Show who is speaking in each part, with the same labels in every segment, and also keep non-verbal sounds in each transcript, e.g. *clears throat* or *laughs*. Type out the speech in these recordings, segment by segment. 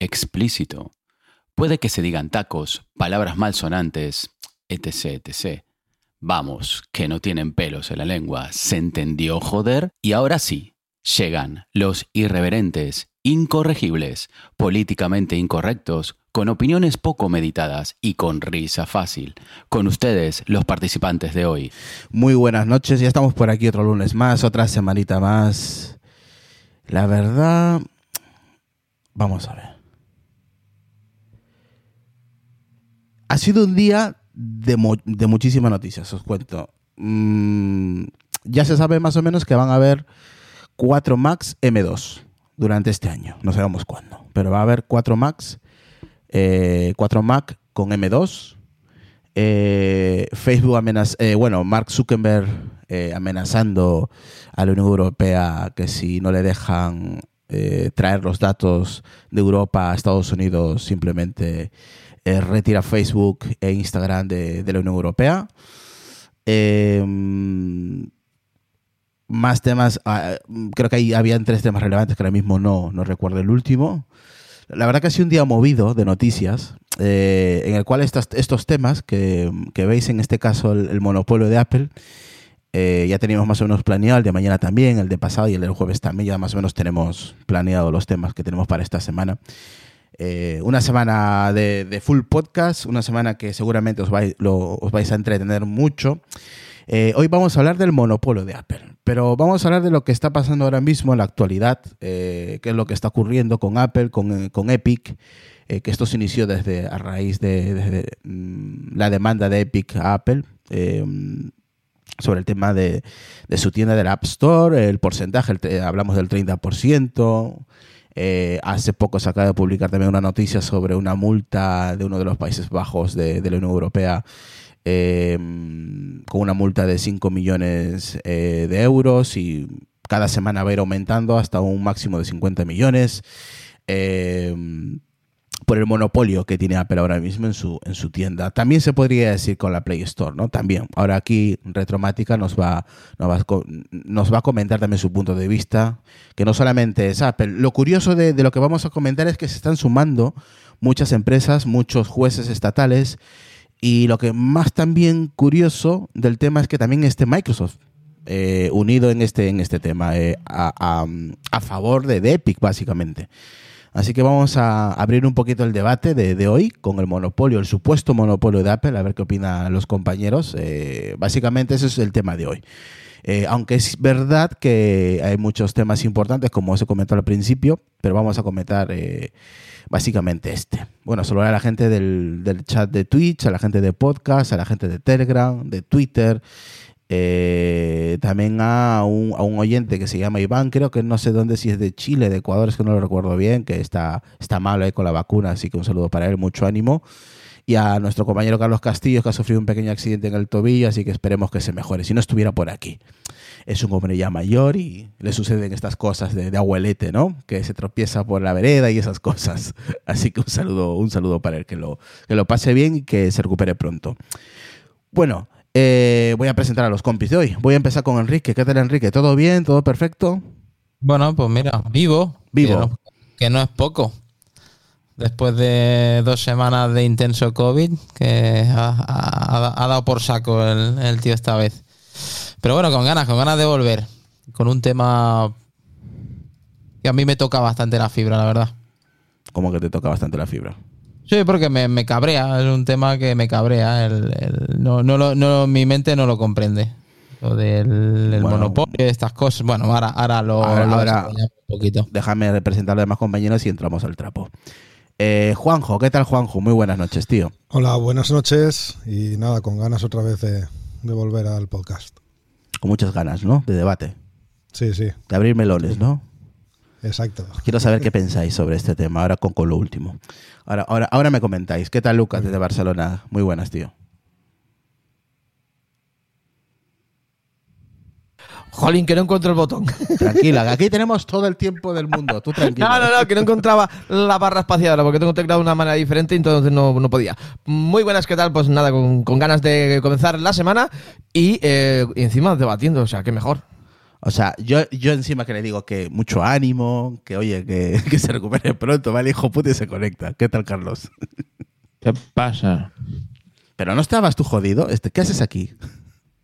Speaker 1: explícito. Puede que se digan tacos, palabras malsonantes, etc, etc. Vamos, que no tienen pelos en la lengua. ¿Se entendió, joder? Y ahora sí, llegan los irreverentes, incorregibles, políticamente incorrectos, con opiniones poco meditadas y con risa fácil. Con ustedes, los participantes de hoy.
Speaker 2: Muy buenas noches, ya estamos por aquí otro lunes más, otra semanita más. La verdad, vamos a ver. Ha sido un día de, muchísimas noticias, os cuento. Mm, ya se sabe más o menos que van a haber 4 Max M2 durante este año. No sabemos cuándo, pero va a haber 4 Max eh, 4 Mac con M2. Eh, Facebook amenaza, eh, bueno, Mark Zuckerberg eh, amenazando a la Unión Europea que si no le dejan traer los datos de Europa a Estados Unidos, simplemente retira Facebook e Instagram de, la Unión Europea. más temas, ah, creo que ahí habían tres temas relevantes que ahora mismo no, no recuerdo el último. La verdad que ha sido un día movido de noticias, eh, en el cual estos, estos temas que, veis en este caso el, monopolio de Apple, eh, ya teníamos más o menos planeado, el de mañana también, el de pasado y el del jueves también, ya más o menos tenemos planeado los temas que tenemos para esta semana. Eh, una semana de, full podcast, una semana que seguramente os vais, os vais a entretener mucho. hoy vamos a hablar del monopolio de Apple. Pero vamos a hablar de lo que está pasando ahora mismo en la actualidad, eh, qué es lo que está ocurriendo con Apple, con, con Epic, eh, que esto se inició desde a raíz de, mm, la demanda de Epic a Apple. Eh, sobre el tema de, su tienda del App Store, el porcentaje, hablamos del 30%. Hace poco se acaba de publicar también una noticia sobre una multa de uno de los Países Bajos de, la Unión Europea Em, con una multa de 5 millones eh, de euros y cada semana va a ir aumentando hasta un máximo de 50 millones. Em, por el monopolio que tiene Apple ahora mismo en su, en su tienda. También se podría decir con la Play Store, ¿no? También. Ahora aquí Retromática nos va, nos va, nos va a comentar también su punto de vista, que no solamente es Apple. Lo curioso de, de lo que vamos a comentar es que se están sumando muchas empresas, muchos jueces estatales, y lo que más también curioso del tema es que también esté Microsoft eh, unido en este, en este tema, eh, a, a, favor de, Epic, básicamente. Así que vamos a abrir un poquito el debate de, hoy con el monopolio, el supuesto monopolio de Apple, a ver qué opinan los compañeros. Eh, básicamente ese es el tema de hoy. aunque es verdad que hay muchos temas importantes, como se comentó al principio, pero vamos a comentar básicamente este. Bueno, saludar a la gente del, chat de Twitch, a la gente de podcast, a la gente de Telegram, de Twitter. Eh, también a un, oyente que se llama Iván, creo que no sé dónde, si es de Chile, de Ecuador, es que no lo recuerdo bien, que está, está malo ahí con la vacuna, así que un saludo para él, mucho ánimo. y a nuestro compañero Carlos Castillo, que ha sufrido un pequeño accidente en el tobillo, así que esperemos que se mejore. Si no estuviera por aquí. Es un hombre ya mayor y le suceden estas cosas de, de abuelete, ¿no? Que se tropieza por la vereda y esas cosas. *laughs* Así que un saludo, un saludo para él, que lo, que lo pase bien y que se recupere pronto. Bueno, eh, voy a presentar a los compis de hoy. Voy a empezar con Enrique. ¿Qué tal, Enrique? ¿Todo bien? ¿Todo perfecto?
Speaker 3: Bueno, pues mira, vivo.
Speaker 2: Vivo.
Speaker 3: Que no, que no es poco. Después de dos semanas de intenso COVID, que ha, ha- ha dado por saco el, el tío esta vez. Pero bueno, con ganas, con ganas de volver. Con un tema que a mí me toca bastante la fibra, la verdad.
Speaker 2: Como que te toca bastante la fibra.
Speaker 3: Sí, porque me, me cabrea, es un tema que me cabrea. El, el- no, no, lo- no, mi mente no lo comprende. Lo del el
Speaker 2: Bueno.
Speaker 3: monopolio, estas cosas. Bueno, ahora, ahora lo,
Speaker 2: Ahora-
Speaker 3: lo
Speaker 2: ahora-
Speaker 3: un poquito.
Speaker 2: Déjame representar a los demás compañeros y entramos al trapo. Eh, Juanjo, ¿qué tal, Juanjo? Muy buenas noches, tío.
Speaker 4: Hola, buenas noches y nada, con ganas otra vez de, de volver al podcast.
Speaker 2: Con muchas ganas, ¿no? De debate.
Speaker 4: Sí, sí,
Speaker 2: De abrir melones, ¿no?
Speaker 4: exacto.
Speaker 2: Quiero saber qué pensáis sobre este tema, ahora con, con lo último. Ahora, ahora, ahora me comentáis. ¿Qué tal, Lucas, desde Barcelona? Muy buenas, tío.
Speaker 5: Jolín, que no encuentro el botón.
Speaker 2: Tranquila, que aquí tenemos todo el tiempo del mundo. Tú tranquilo.
Speaker 5: No, no, no, que no encontraba la barra espaciadora porque tengo teclado de una manera diferente y entonces no, no podía. Muy buenas, ¿qué tal? Pues nada, con, con ganas de comenzar la semana y, eh, y encima debatiendo, o sea, qué mejor.
Speaker 2: O sea, yo, yo encima que le digo que mucho ánimo, que oye, que, *laughs* que se recupere pronto, ¿vale? Hijo puta y se conecta. ¿Qué tal, Carlos?
Speaker 6: ¿Qué pasa?
Speaker 2: Pero no estabas tú jodido. Este, ¿Qué haces aquí?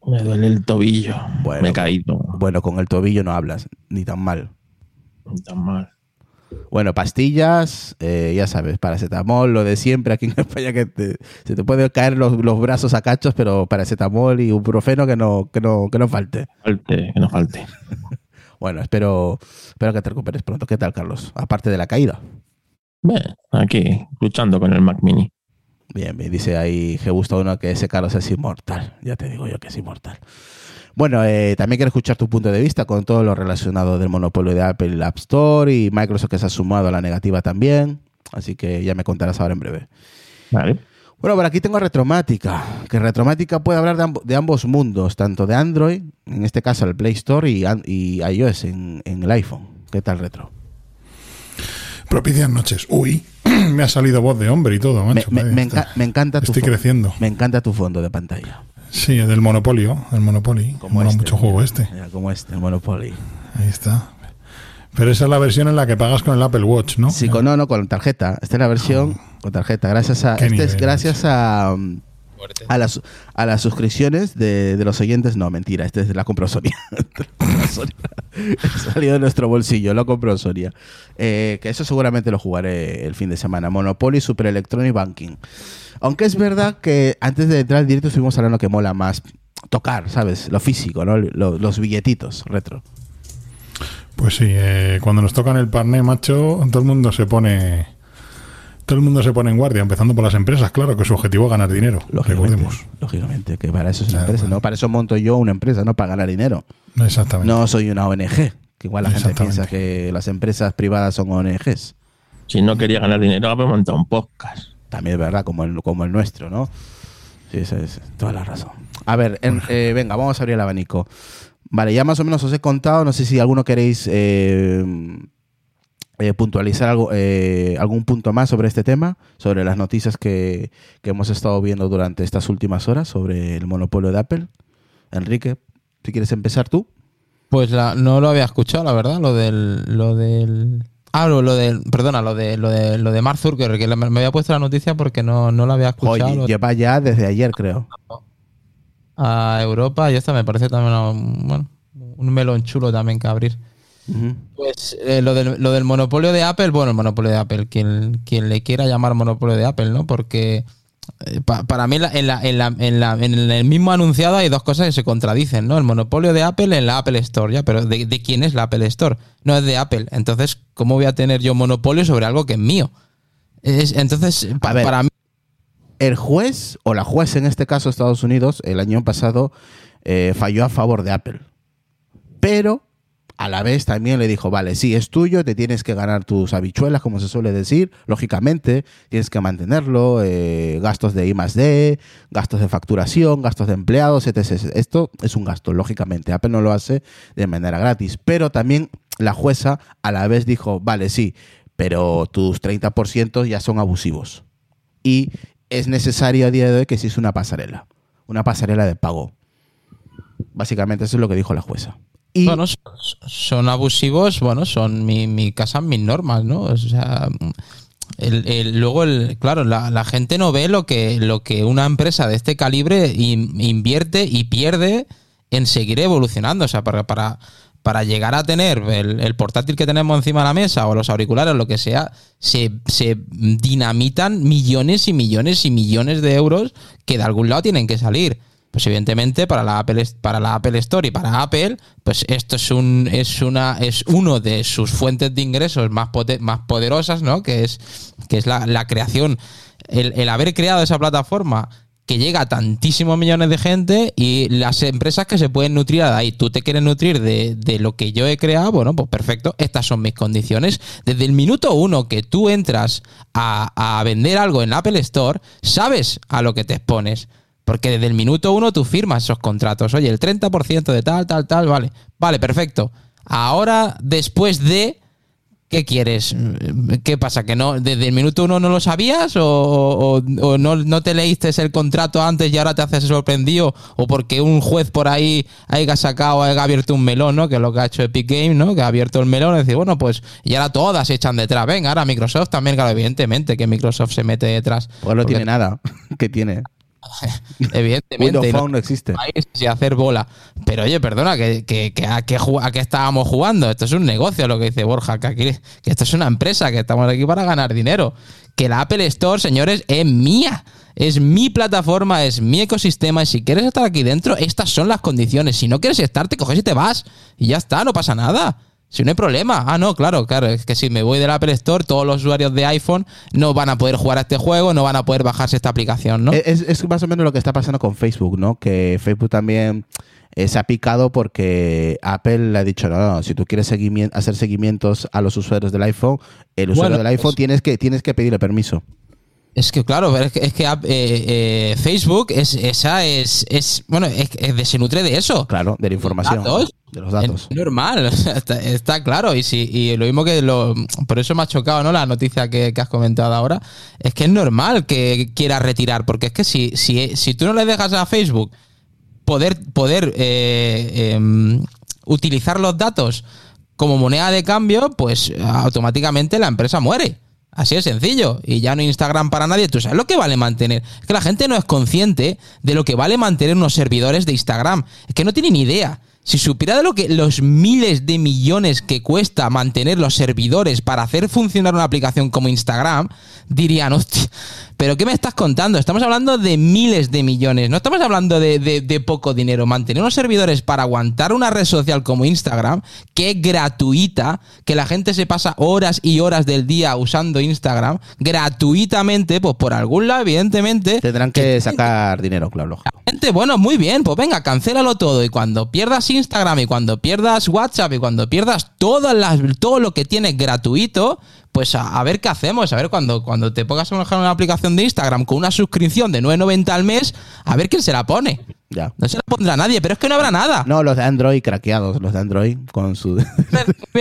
Speaker 6: Me duele el tobillo.
Speaker 2: Bueno.
Speaker 6: Me he caído.
Speaker 2: Bueno, con el tobillo no hablas, ni tan mal.
Speaker 6: Tan mal.
Speaker 2: Bueno, pastillas, eh, ya sabes, paracetamol, lo de siempre aquí en *laughs* España que te- se te puede caer los, los brazos a cachos, pero paracetamol y ibuprofeno que no, que no, que no falte.
Speaker 6: Falte, que no falte. *laughs*
Speaker 2: Bueno, espero, espero que te recuperes pronto. ¿Qué tal, Carlos? Aparte de la caída.
Speaker 6: Bien, aquí, luchando con el Mac Mini.
Speaker 2: Bien, me dice ahí que gusta uno que ese Carlos es inmortal. Ya te digo yo que es inmortal. Bueno, eh, también quiero escuchar tu punto de vista con todo lo relacionado del monopolio de Apple y la App Store y Microsoft que se ha sumado a la negativa también. Así que ya me contarás ahora en breve.
Speaker 6: Vale.
Speaker 2: Bueno, por aquí tengo a Retromática, que Retromática puede hablar de, amb- de ambos mundos, tanto de Android, en este caso el Play Store, y, iOS en, en el iPhone. ¿Qué tal, Retro?
Speaker 7: Propicias noches. Uy, *clears throat* me ha salido voz de hombre y todo,
Speaker 2: Me,
Speaker 7: macho.
Speaker 2: me-
Speaker 7: Vaya,
Speaker 2: me
Speaker 7: está-
Speaker 2: enca- me encanta tu
Speaker 7: Estoy creciendo.
Speaker 2: Me encanta tu fondo de pantalla.
Speaker 7: Sí, del Monopolio, el Monopoly. Mola mucho juego este.
Speaker 2: Mira, como este, el Monopoly.
Speaker 7: Ahí está. Pero esa es la versión en la que pagas con el Apple Watch, ¿no?
Speaker 2: Sí, con, no, no, con tarjeta. Esta es la versión con tarjeta. Gracias a, este es gracias a, a, las, a las suscripciones de, de los oyentes. No, mentira, este es la compró Sonia. *laughs* Salido de nuestro bolsillo, lo compró Sonia. Eh, que eso seguramente lo jugaré el fin de semana. Monopoly, Super Electronic Banking. Aunque es verdad que antes de entrar al directo estuvimos hablando que mola más tocar, ¿sabes? Lo físico, ¿no? Lo- los billetitos retro.
Speaker 7: Pues sí, eh, cuando nos tocan el parné, macho, todo el mundo se pone. Todo el mundo se pone en guardia, empezando por las empresas, claro, que su objetivo es ganar dinero.
Speaker 2: Lógicamente,
Speaker 7: Recordemos.
Speaker 2: lógicamente, que para eso es una
Speaker 7: Claro,
Speaker 2: empresa. ¿no? Para eso monto yo una empresa, no para ganar dinero.
Speaker 7: Exactamente.
Speaker 2: No soy una ONG, que igual la gente piensa que las empresas privadas son ONGs.
Speaker 6: Si no quería ganar dinero, habría montado un podcast.
Speaker 2: También es verdad, como el, como el nuestro, ¿no? Sí, esa es toda la razón. A ver, en- eh, venga, vamos a abrir el abanico. Vale, ya más o menos os he contado, no sé si alguno queréis eh, eh, puntualizar algo, algún punto más sobre este tema, sobre las noticias que, que hemos estado viendo durante estas últimas horas sobre el monopolio de Apple. Enrique, si quieres empezar tú.
Speaker 3: Pues la- no lo había escuchado, la verdad, lo del. Lo del ah, lo, del. Perdona, lo de, lo de, lo de Mark Zuckerberg, que me había puesto la noticia porque no, no la había escuchado.
Speaker 2: Oye, lleva ya desde ayer, creo.
Speaker 3: a Europa y esta me parece también un, bueno, un melón chulo también que abrir. Pues eh, lo, del, lo del monopolio de Apple, bueno, el monopolio de Apple, quien, quien le quiera llamar monopolio de Apple, ¿no? Porque pa- para mí en, la- en, la- en, la- en, la- en el mismo anunciado hay dos cosas que se contradicen, ¿no? El monopolio de Apple en la Apple Store, ya, pero ¿de, de quién es la Apple Store? No es de Apple. Entonces, ¿cómo voy a tener yo monopolio sobre algo que es mío? Es- entonces, pa-
Speaker 2: A ver.
Speaker 3: para mí...
Speaker 2: El juez, o la juez en este caso Estados Unidos, el año pasado eh, falló a favor de Apple. Pero a la vez también le dijo, vale, sí, es tuyo, te tienes que ganar tus habichuelas, como se suele decir, lógicamente, tienes que mantenerlo, eh, gastos de I D, gastos de facturación, gastos de empleados, etc. Esto es un gasto, lógicamente. Apple no lo hace de manera gratis, pero también la jueza a la vez dijo, vale, sí, pero tus 30% ya son abusivos. Y es necesario a día de hoy que exista una pasarela, una pasarela de pago. Básicamente eso es lo que dijo la jueza.
Speaker 3: Bueno, son, abusivos, bueno, son mi, mi casa, mis normas, ¿no? O sea, el- el- luego, claro, la, gente no ve lo que, lo que una empresa de este calibre in- invierte y pierde en seguir evolucionando. O sea, para, para, para llegar a tener el, el portátil que tenemos encima de la mesa o los auriculares, lo que sea, se, se dinamitan millones y millones y millones de euros que de algún lado tienen que salir. Pues evidentemente para la Apple para la Apple Store y para Apple, pues esto es un es una es uno de sus fuentes de ingresos más pote- más poderosas, ¿no? Que es que es la, la creación el, el haber creado esa plataforma que llega a tantísimos millones de gente y las empresas que se pueden nutrir de ahí. Tú te quieres nutrir de, de lo que yo he creado, bueno, pues perfecto, estas son mis condiciones. Desde el minuto uno que tú entras a, a vender algo en la Apple Store, sabes a lo que te expones. Porque desde el minuto uno tú firmas esos contratos. Oye, el 30% de tal, tal, tal, vale. Vale, perfecto. Ahora, después de... ¿Qué quieres? ¿Qué pasa? ¿Que no desde el minuto uno no lo sabías? ¿O, o- o no, no te leíste el contrato antes y ahora te haces sorprendido? ¿O porque un juez por ahí haya sacado, haya abierto un melón, ¿no? Que es lo que ha hecho Epic Games, ¿no? Que ha abierto el melón y dice, bueno, pues y ahora todas se echan detrás. Venga, ahora Microsoft también, claro, evidentemente que Microsoft se mete detrás.
Speaker 2: pues no
Speaker 3: Porque-
Speaker 2: tiene nada. *laughs* que tiene? *laughs*
Speaker 3: Evidentemente. No-
Speaker 2: no existe.
Speaker 3: y hacer bola. Pero oye, perdona, que, que- que a, qué a qué estábamos jugando. Esto es un negocio, lo que dice Borja, que, aquí, que esto es una empresa, que estamos aquí para ganar dinero. Que la Apple Store, señores, es mía. Es mi plataforma, es mi ecosistema. Y si quieres estar aquí dentro, estas son las condiciones. Si no quieres estar, te coges y te vas. Y ya está, no pasa nada. Si no hay problema. Ah, no, claro, claro. Es que si me voy del Apple Store, todos los usuarios de iPhone no van a poder jugar a este juego, no van a poder bajarse esta aplicación, ¿no?
Speaker 2: Es, es más o menos lo que está pasando con Facebook, ¿no? Que Facebook también eh, se ha picado porque Apple le ha dicho, no, no, si tú quieres seguimien- hacer seguimientos a los usuarios del iPhone, el usuario
Speaker 3: Bueno,
Speaker 2: del iPhone
Speaker 3: es-
Speaker 2: tienes que tienes que pedirle permiso.
Speaker 3: Es que claro, es que, es que, eh, eh, Facebook es esa es, es bueno es, es se nutre de eso.
Speaker 2: Claro, de la información.
Speaker 3: ¿Datos?
Speaker 2: De los datos.
Speaker 3: Es normal, *laughs* está, está claro. Y si, y lo mismo que lo. Por eso me ha chocado, ¿no? La noticia que, que has comentado ahora. Es que es normal que quiera retirar. Porque es que si, si, si tú no le dejas a Facebook poder, poder eh, em, utilizar los datos como moneda de cambio, pues automáticamente la empresa muere. Así de sencillo. Y ya no hay Instagram para nadie. ¿Tú sabes lo que vale mantener? Es que la gente no es consciente de lo que vale mantener unos servidores de Instagram. Es que no tiene ni idea. Si supiera de lo que los miles de millones que cuesta mantener los servidores para hacer funcionar una aplicación como Instagram, dirían, hostia, ¿pero qué me estás contando? Estamos hablando de miles de millones, no estamos hablando de, de- de poco dinero. Mantener unos servidores para aguantar una red social como Instagram, que es gratuita, que la gente se pasa horas y horas del día usando Instagram, gratuitamente, pues por algún lado, evidentemente,
Speaker 2: Tendrán que sacar dinero, claro.
Speaker 3: Gente, bueno, muy bien, pues venga, cancélalo todo. Y cuando pierdas Instagram y cuando pierdas WhatsApp y cuando pierdas todas las, todo lo que tienes gratuito, pues a, a ver qué hacemos. A ver, cuando, cuando te pongas a manejar una aplicación de Instagram con una suscripción de 9.90 al mes, a ver quién se la pone.
Speaker 2: Ya.
Speaker 3: No se la pondrá nadie, pero es que no habrá nada.
Speaker 2: No, los de Android craqueados, los de Android con su...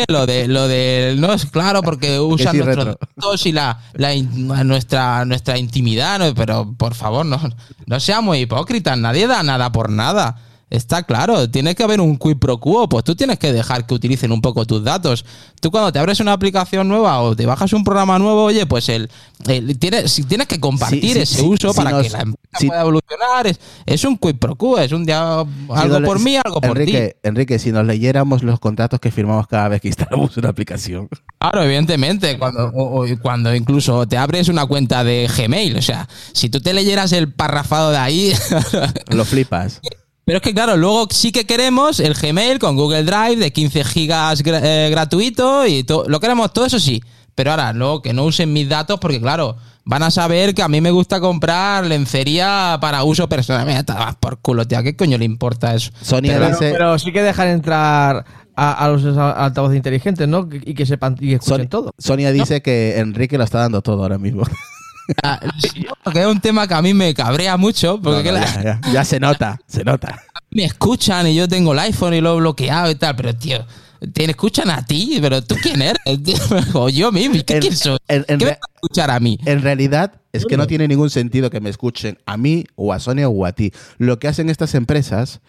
Speaker 3: Lo de lo de no es claro porque *laughs* usan
Speaker 2: sí,
Speaker 3: nuestros datos y la, la in- nuestra nuestra intimidad ¿no? pero por favor no no seamos hipócritas nadie da nada por nada está claro tiene que haber un quid pro quo pues tú tienes que dejar que utilicen un poco tus datos tú cuando te abres una aplicación nueva o te bajas un programa nuevo oye pues el, el- tienes tienes que compartir
Speaker 2: Sí,
Speaker 3: ese
Speaker 2: sí,
Speaker 3: uso para
Speaker 2: nos-
Speaker 3: que la empresa pueda evolucionar es, es un quid pro quo es un día algo por mí algo por ti
Speaker 2: Enrique, Enrique, si nos leyéramos los contratos que firmamos cada vez que instalamos una aplicación.
Speaker 3: Claro, evidentemente, cuando, o- o cuando incluso te abres una cuenta de Gmail, o sea, si tú te leyeras el parrafado de ahí, *laughs*
Speaker 2: Lo flipas.
Speaker 3: Pero es que claro, luego sí que queremos el Gmail con Google Drive de 15 gigas gra- eh, gratuito y lo queremos todo eso sí, pero ahora no, que no usen mis datos porque, claro, van a saber que a mí me gusta comprar lencería para uso personal. Mira, te vas por culo, tío. ¿Qué coño le importa eso?
Speaker 2: Sony
Speaker 5: Pero,
Speaker 2: dice-
Speaker 5: pero sí que dejan entrar a, a los altavoces inteligentes, ¿no? Y que sepan y que escuchen
Speaker 2: Son-
Speaker 5: todo.
Speaker 2: Sonia dice que Enrique lo está dando todo ahora mismo. *laughs*
Speaker 3: Ah, *laughs* porque es un tema que a mí me cabrea mucho, porque
Speaker 2: No, no,
Speaker 3: que la-
Speaker 2: ya, se nota, se nota.
Speaker 3: me escuchan y yo tengo el iPhone y lo he bloqueado y tal, pero tío, te escuchan a ti, pero tú quién eres, tío? *laughs* o yo mismo, ¿qué
Speaker 2: En-
Speaker 3: quién soy?
Speaker 2: en- en
Speaker 3: ¿Qué me
Speaker 2: re-
Speaker 3: vas a escuchar a mí?
Speaker 2: En realidad es que no tiene ningún sentido que me escuchen a mí o a Sonia o a ti. Lo que hacen estas empresas,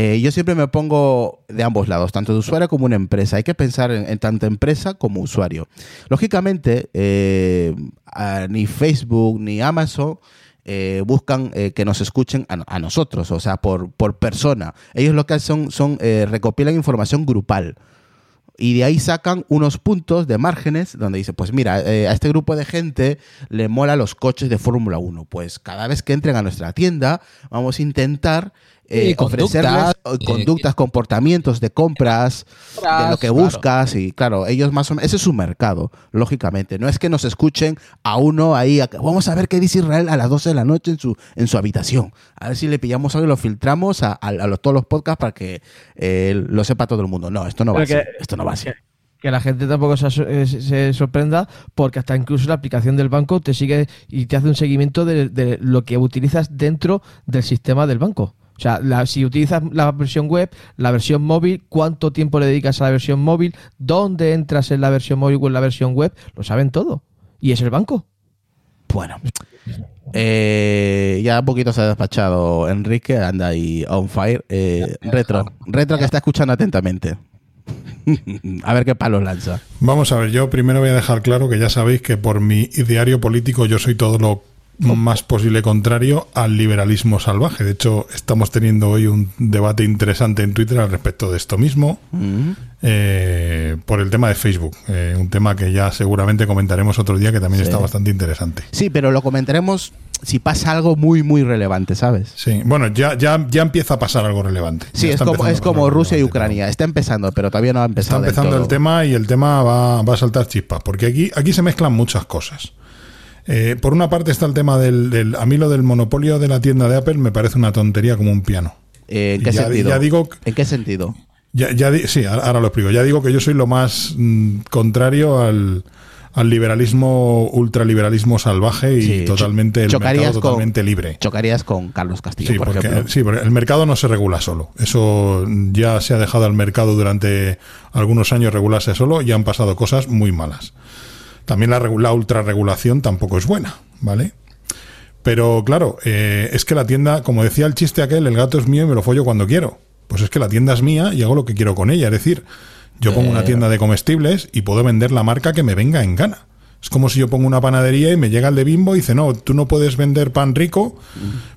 Speaker 2: eh, yo siempre me pongo de ambos lados, tanto de usuario como una empresa. Hay que pensar en, tanto empresa como usuario. Lógicamente, eh, ni Facebook ni Amazon eh, buscan que nos escuchen a, nosotros, o sea, por, por persona. Ellos lo que hacen son, son, recopilan información grupal. Y de ahí sacan unos puntos de márgenes donde dice, pues mira, a este grupo de gente le mola los coches de Fórmula 1. Pues cada vez que entren a nuestra tienda, vamos a intentar eh,
Speaker 3: Sí, conductas,
Speaker 2: ofrecerles eh, conductas, comportamientos de compras, de lo que
Speaker 3: claro.
Speaker 2: buscas. Y claro, ellos más o menos, ese es su mercado, lógicamente. No es que nos escuchen a uno ahí, a- vamos a ver qué dice Israel a las 12 de la noche en su, en su habitación. A ver si le pillamos algo y lo filtramos a, a- a los- todos los podcasts para que eh, lo sepa todo el mundo. No, esto no va así.
Speaker 5: que-
Speaker 2: Esto no va así.
Speaker 5: Que la gente tampoco eh, se- se sorprenda porque hasta incluso la aplicación del banco te sigue y te hace un seguimiento de, de lo que utilizas dentro del sistema del banco. O sea, la- si utilizas la versión web, la versión móvil, cuánto tiempo le dedicas a la versión móvil, dónde entras en la versión móvil o en la versión web, lo saben todo. Y es el banco.
Speaker 2: Bueno, eh, ya un poquito se ha despachado Enrique, anda ahí on fire. Eh, retro, retro que está escuchando atentamente. *laughs* a ver qué palos lanza.
Speaker 7: Vamos a ver, yo primero voy a dejar claro que ya sabéis que por mi ideario político yo soy todo lo más posible contrario al liberalismo salvaje. De hecho, estamos teniendo hoy un debate interesante en Twitter al respecto de esto mismo, eh, por el tema de Facebook. Eh, un tema que ya seguramente comentaremos otro día que también
Speaker 2: Sí.
Speaker 7: está bastante interesante.
Speaker 2: Sí, pero lo comentaremos si pasa algo muy, muy relevante, ¿sabes?
Speaker 7: Sí, bueno, ya, ya, ya empieza a pasar algo relevante.
Speaker 2: Sí, es
Speaker 7: está
Speaker 2: como, es como Rusia y Ucrania. Está empezando, pero todavía no ha
Speaker 7: Está
Speaker 2: empezado. del
Speaker 7: empezando el tema y el tema va, va a saltar chispas, porque aquí, aquí se mezclan muchas cosas. Eh, por una parte está el tema del, del- A mí lo del monopolio de la tienda de Apple me parece una tontería como un piano.
Speaker 2: Eh, ¿En qué
Speaker 7: Ya-
Speaker 2: sentido?
Speaker 7: ya digo-
Speaker 2: ¿En qué sentido?
Speaker 7: Ya, ya di- sí, ahora lo explico. Ya digo que yo soy lo más mm, contrario al, al liberalismo, ultraliberalismo salvaje y
Speaker 2: Sí,
Speaker 7: totalmente el mercado
Speaker 2: con-
Speaker 7: totalmente libre.
Speaker 2: Chocarías con Carlos Castillo,
Speaker 7: Sí
Speaker 2: por
Speaker 7: porque,
Speaker 2: ejemplo.
Speaker 7: sí, porque el mercado no se regula solo. Eso ya se ha dejado al mercado durante algunos años regularse solo y han pasado cosas muy malas. También la, la ultrarregulación tampoco es buena, ¿vale? Pero claro, eh, es que la tienda, como decía el chiste aquel, el gato es mío y me lo follo cuando quiero. Pues es que la tienda es mía y hago lo que quiero con ella. Es decir, yo pongo una tienda de comestibles y puedo vender la marca que me venga en gana. Es como si yo pongo una panadería y me llega el de Bimbo y dice, no, tú no puedes vender pan rico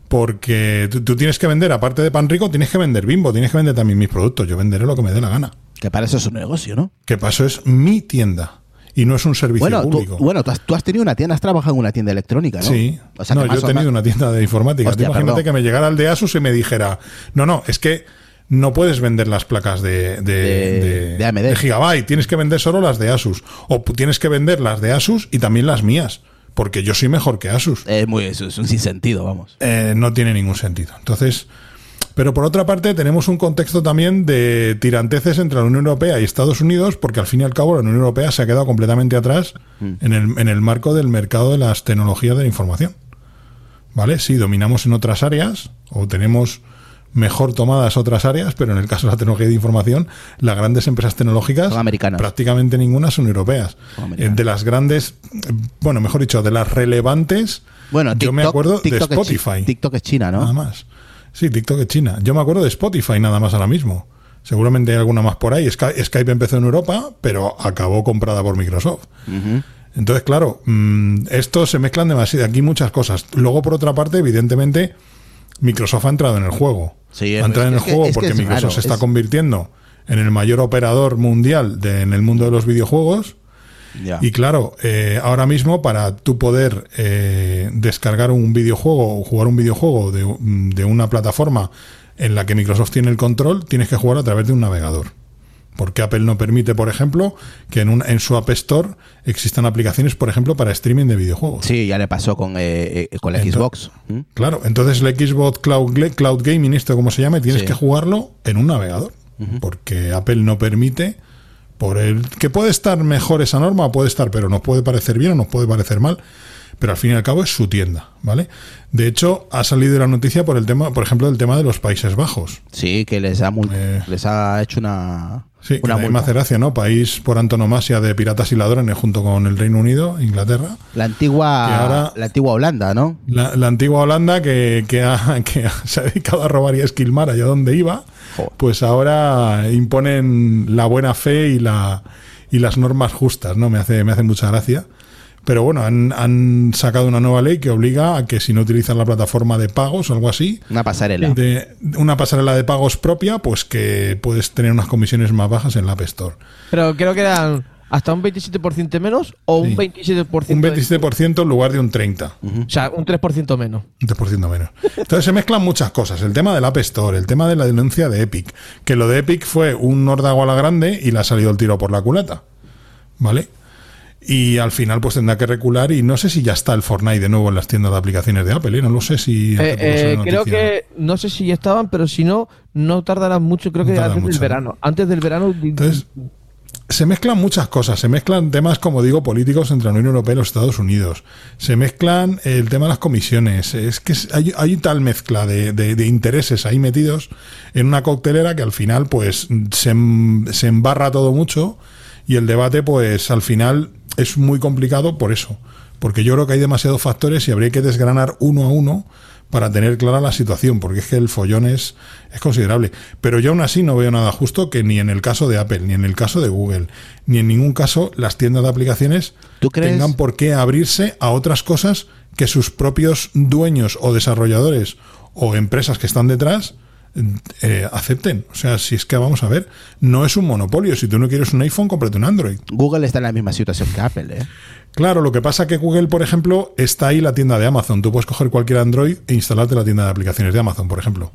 Speaker 7: porque tú, tú tienes que vender, aparte de pan rico, tienes que vender Bimbo, tienes que vender también mis productos. Yo venderé lo que me dé la gana.
Speaker 2: Que para eso es un negocio, ¿no?
Speaker 7: Que paso es mi tienda y no es un servicio
Speaker 2: Bueno, tú,
Speaker 7: público.
Speaker 2: bueno tú, has, tú has tenido una tienda, has trabajado en una tienda electrónica, ¿no?
Speaker 7: Sí.
Speaker 2: O sea,
Speaker 7: no, yo he tenido una tienda de informática.
Speaker 2: Hostia,
Speaker 7: imagínate
Speaker 2: perdón.
Speaker 7: que me llegara el de Asus y me dijera, no, no, es que no puedes vender las placas de, de,
Speaker 2: De- de AMD.
Speaker 7: Gigabyte, tienes que vender solo las de Asus. O tienes que vender las de Asus y también las mías, porque yo soy mejor que Asus.
Speaker 2: Es, muy, es un sinsentido, vamos.
Speaker 7: Eh, no tiene ningún sentido. Entonces, pero por otra parte tenemos un contexto también de tiranteces entre la Unión Europea y Estados Unidos, porque al fin y al cabo la Unión Europea se ha quedado completamente atrás en, el, en el marco del mercado de las tecnologías de la información. ¿Vale? Sí, dominamos en otras áreas o tenemos mejor tomadas otras áreas, pero en el caso de la tecnología de información, las grandes empresas tecnológicas, prácticamente ninguna son europeas. Eh, De las grandes, bueno, mejor dicho, de las relevantes,
Speaker 2: Bueno,
Speaker 7: yo me
Speaker 2: TikTok-
Speaker 7: acuerdo de
Speaker 2: es
Speaker 7: Spotify.
Speaker 2: TikTok es China,
Speaker 7: Nada
Speaker 2: ¿no?
Speaker 7: más. Sí, TikTok es China. Yo me acuerdo de Spotify nada más ahora mismo. Seguramente hay alguna más por ahí. Sky- Skype empezó en Europa, pero acabó comprada por Microsoft. Entonces, claro, mm, esto se mezclan demasiado. Aquí muchas cosas. Luego, por otra parte, evidentemente, Microsoft ha entrado en el juego.
Speaker 2: Sí,
Speaker 7: ha entrado en el
Speaker 2: que-
Speaker 7: juego
Speaker 2: es que
Speaker 7: porque
Speaker 2: es
Speaker 7: Microsoft
Speaker 2: raro,
Speaker 7: se está
Speaker 2: es-
Speaker 7: convirtiendo en el mayor operador mundial de- en el mundo de los videojuegos. Y claro, eh, ahora mismo para tú poder eh, descargar un videojuego o jugar un videojuego de, de una plataforma en la que Microsoft tiene el control, tienes que jugar a través de un navegador. Porque Apple no permite, por ejemplo, que en, un, en su App Store existan aplicaciones, por ejemplo, para streaming de videojuegos.
Speaker 2: Sí, ya le pasó con, eh, eh, con la Xbox. ¿Mm?
Speaker 7: Claro, entonces el Xbox Cloud, Cloud Gaming, esto como se llame, tienes
Speaker 2: Sí.
Speaker 7: que jugarlo en un navegador. Porque Apple no permite, por el que puede estar mejor esa norma, puede estar, pero nos puede parecer bien o nos puede parecer mal. Pero al fin y al cabo es su tienda, ¿vale? De hecho, ha salido la noticia por el tema, por ejemplo, el tema de los Países Bajos.
Speaker 2: Sí, que les ha,
Speaker 7: Eh.
Speaker 2: les ha hecho una,
Speaker 7: Sí, que
Speaker 2: una
Speaker 7: hace gracia, ¿no? País por antonomasia de piratas y ladrones junto con el Reino Unido, Inglaterra.
Speaker 2: La antigua,
Speaker 7: Que ahora-
Speaker 2: la antigua Holanda, ¿no?
Speaker 7: La, la antigua Holanda que, que, ha- *laughs* que se ha dedicado a robar y a esquilmar allá donde iba,
Speaker 2: Joder.
Speaker 7: pues ahora imponen la buena fe y, la, y las normas justas, ¿no? Me hace, me hace mucha gracia. Pero bueno, han, han sacado una nueva ley que obliga a que si no utilizas la plataforma de pagos o algo así,
Speaker 2: Una pasarela.
Speaker 7: de una pasarela de pagos propia, pues que puedes tener unas comisiones más bajas en la App Store.
Speaker 5: Pero creo que eran hasta un 27% menos o
Speaker 7: Sí.
Speaker 5: un 27%.
Speaker 7: Un
Speaker 5: de-
Speaker 7: 27% en lugar de un 30%.
Speaker 5: o sea, un 3% menos.
Speaker 7: Un 3% menos. Entonces se mezclan muchas cosas. El tema del App Store, el tema de la denuncia de Epic. Que lo de Epic fue un órdago a la grande y le ha salido el tiro por la culata. ¿Vale? Y al final pues tendrá que recular y no sé si ya está el Fortnite de nuevo en las tiendas de aplicaciones de Apple. ¿eh? No lo sé si...
Speaker 5: Eh, eh, creo que no sé si ya estaban, pero si no, no tardarán mucho. Creo
Speaker 7: No
Speaker 5: que antes
Speaker 7: mucho,
Speaker 5: del
Speaker 7: ¿no?
Speaker 5: verano. Antes del verano.
Speaker 7: Entonces, se mezclan muchas cosas. Se mezclan temas, como digo, políticos entre la Unión Europea y los Estados Unidos. Se mezclan el tema de las comisiones. Es que hay, hay tal mezcla de, de- de intereses ahí metidos en una coctelera que al final, pues, se, se embarra todo mucho y el debate, pues, al final es muy complicado por eso. Porque yo creo que hay demasiados factores y habría que desgranar uno a uno para tener clara la situación, porque es que el follón es, es considerable. Pero yo aún así no veo nada justo que ni en el caso de Apple, ni en el caso de Google, ni en ningún caso las tiendas de aplicaciones
Speaker 2: ¿Tú crees?
Speaker 7: tengan por qué abrirse a otras cosas que sus propios dueños o desarrolladores o empresas que están detrás eh, acepten. O sea, si es que vamos a ver, no es un monopolio. Si tú no quieres un iPhone, cómprate un Android.
Speaker 2: Google está en la misma situación que Apple, ¿eh?
Speaker 7: Claro, lo que pasa que Google, por ejemplo, está ahí la tienda de Amazon. Tú puedes coger cualquier Android e instalarte la tienda de aplicaciones de Amazon, por ejemplo.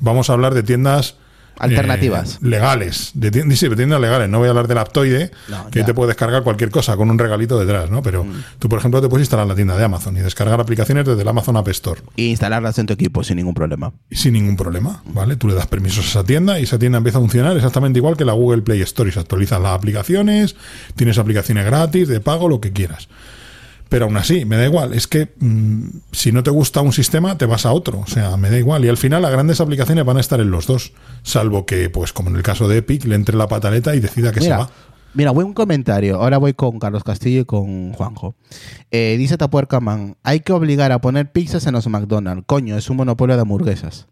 Speaker 7: Vamos a hablar de tiendas
Speaker 2: Alternativas.
Speaker 7: eh, legales, de sí, de tiendas legales. No voy a hablar del Aptoide,
Speaker 2: No,
Speaker 7: que
Speaker 2: ya.
Speaker 7: te puedes descargar cualquier cosa con un regalito detrás, ¿no? Pero tú, por ejemplo, te puedes instalar la tienda de Amazon y descargar aplicaciones desde el Amazon App Store
Speaker 2: Y instalarlas en tu equipo sin ningún problema.
Speaker 7: sin ningún problema, ¿vale? Tú le das permisos a esa tienda y esa tienda empieza a funcionar exactamente igual que la Google Play Store y se actualizan las aplicaciones, tienes aplicaciones gratis, de pago, lo que quieras. Pero aún así, me da igual, es que mm, si no te gusta un sistema, te vas a otro, o sea, me da igual. Y al final las grandes aplicaciones van a estar en los dos, salvo que, pues como en el caso de Epic, le entre la pataleta y decida que se
Speaker 2: mira,
Speaker 7: va.
Speaker 2: mira, buen comentario. Ahora voy con Carlos Castillo y con Juanjo. Eh, dice Tapuercaman, hay que obligar a poner pizzas en los McDonald's. Coño, es un monopolio de hamburguesas.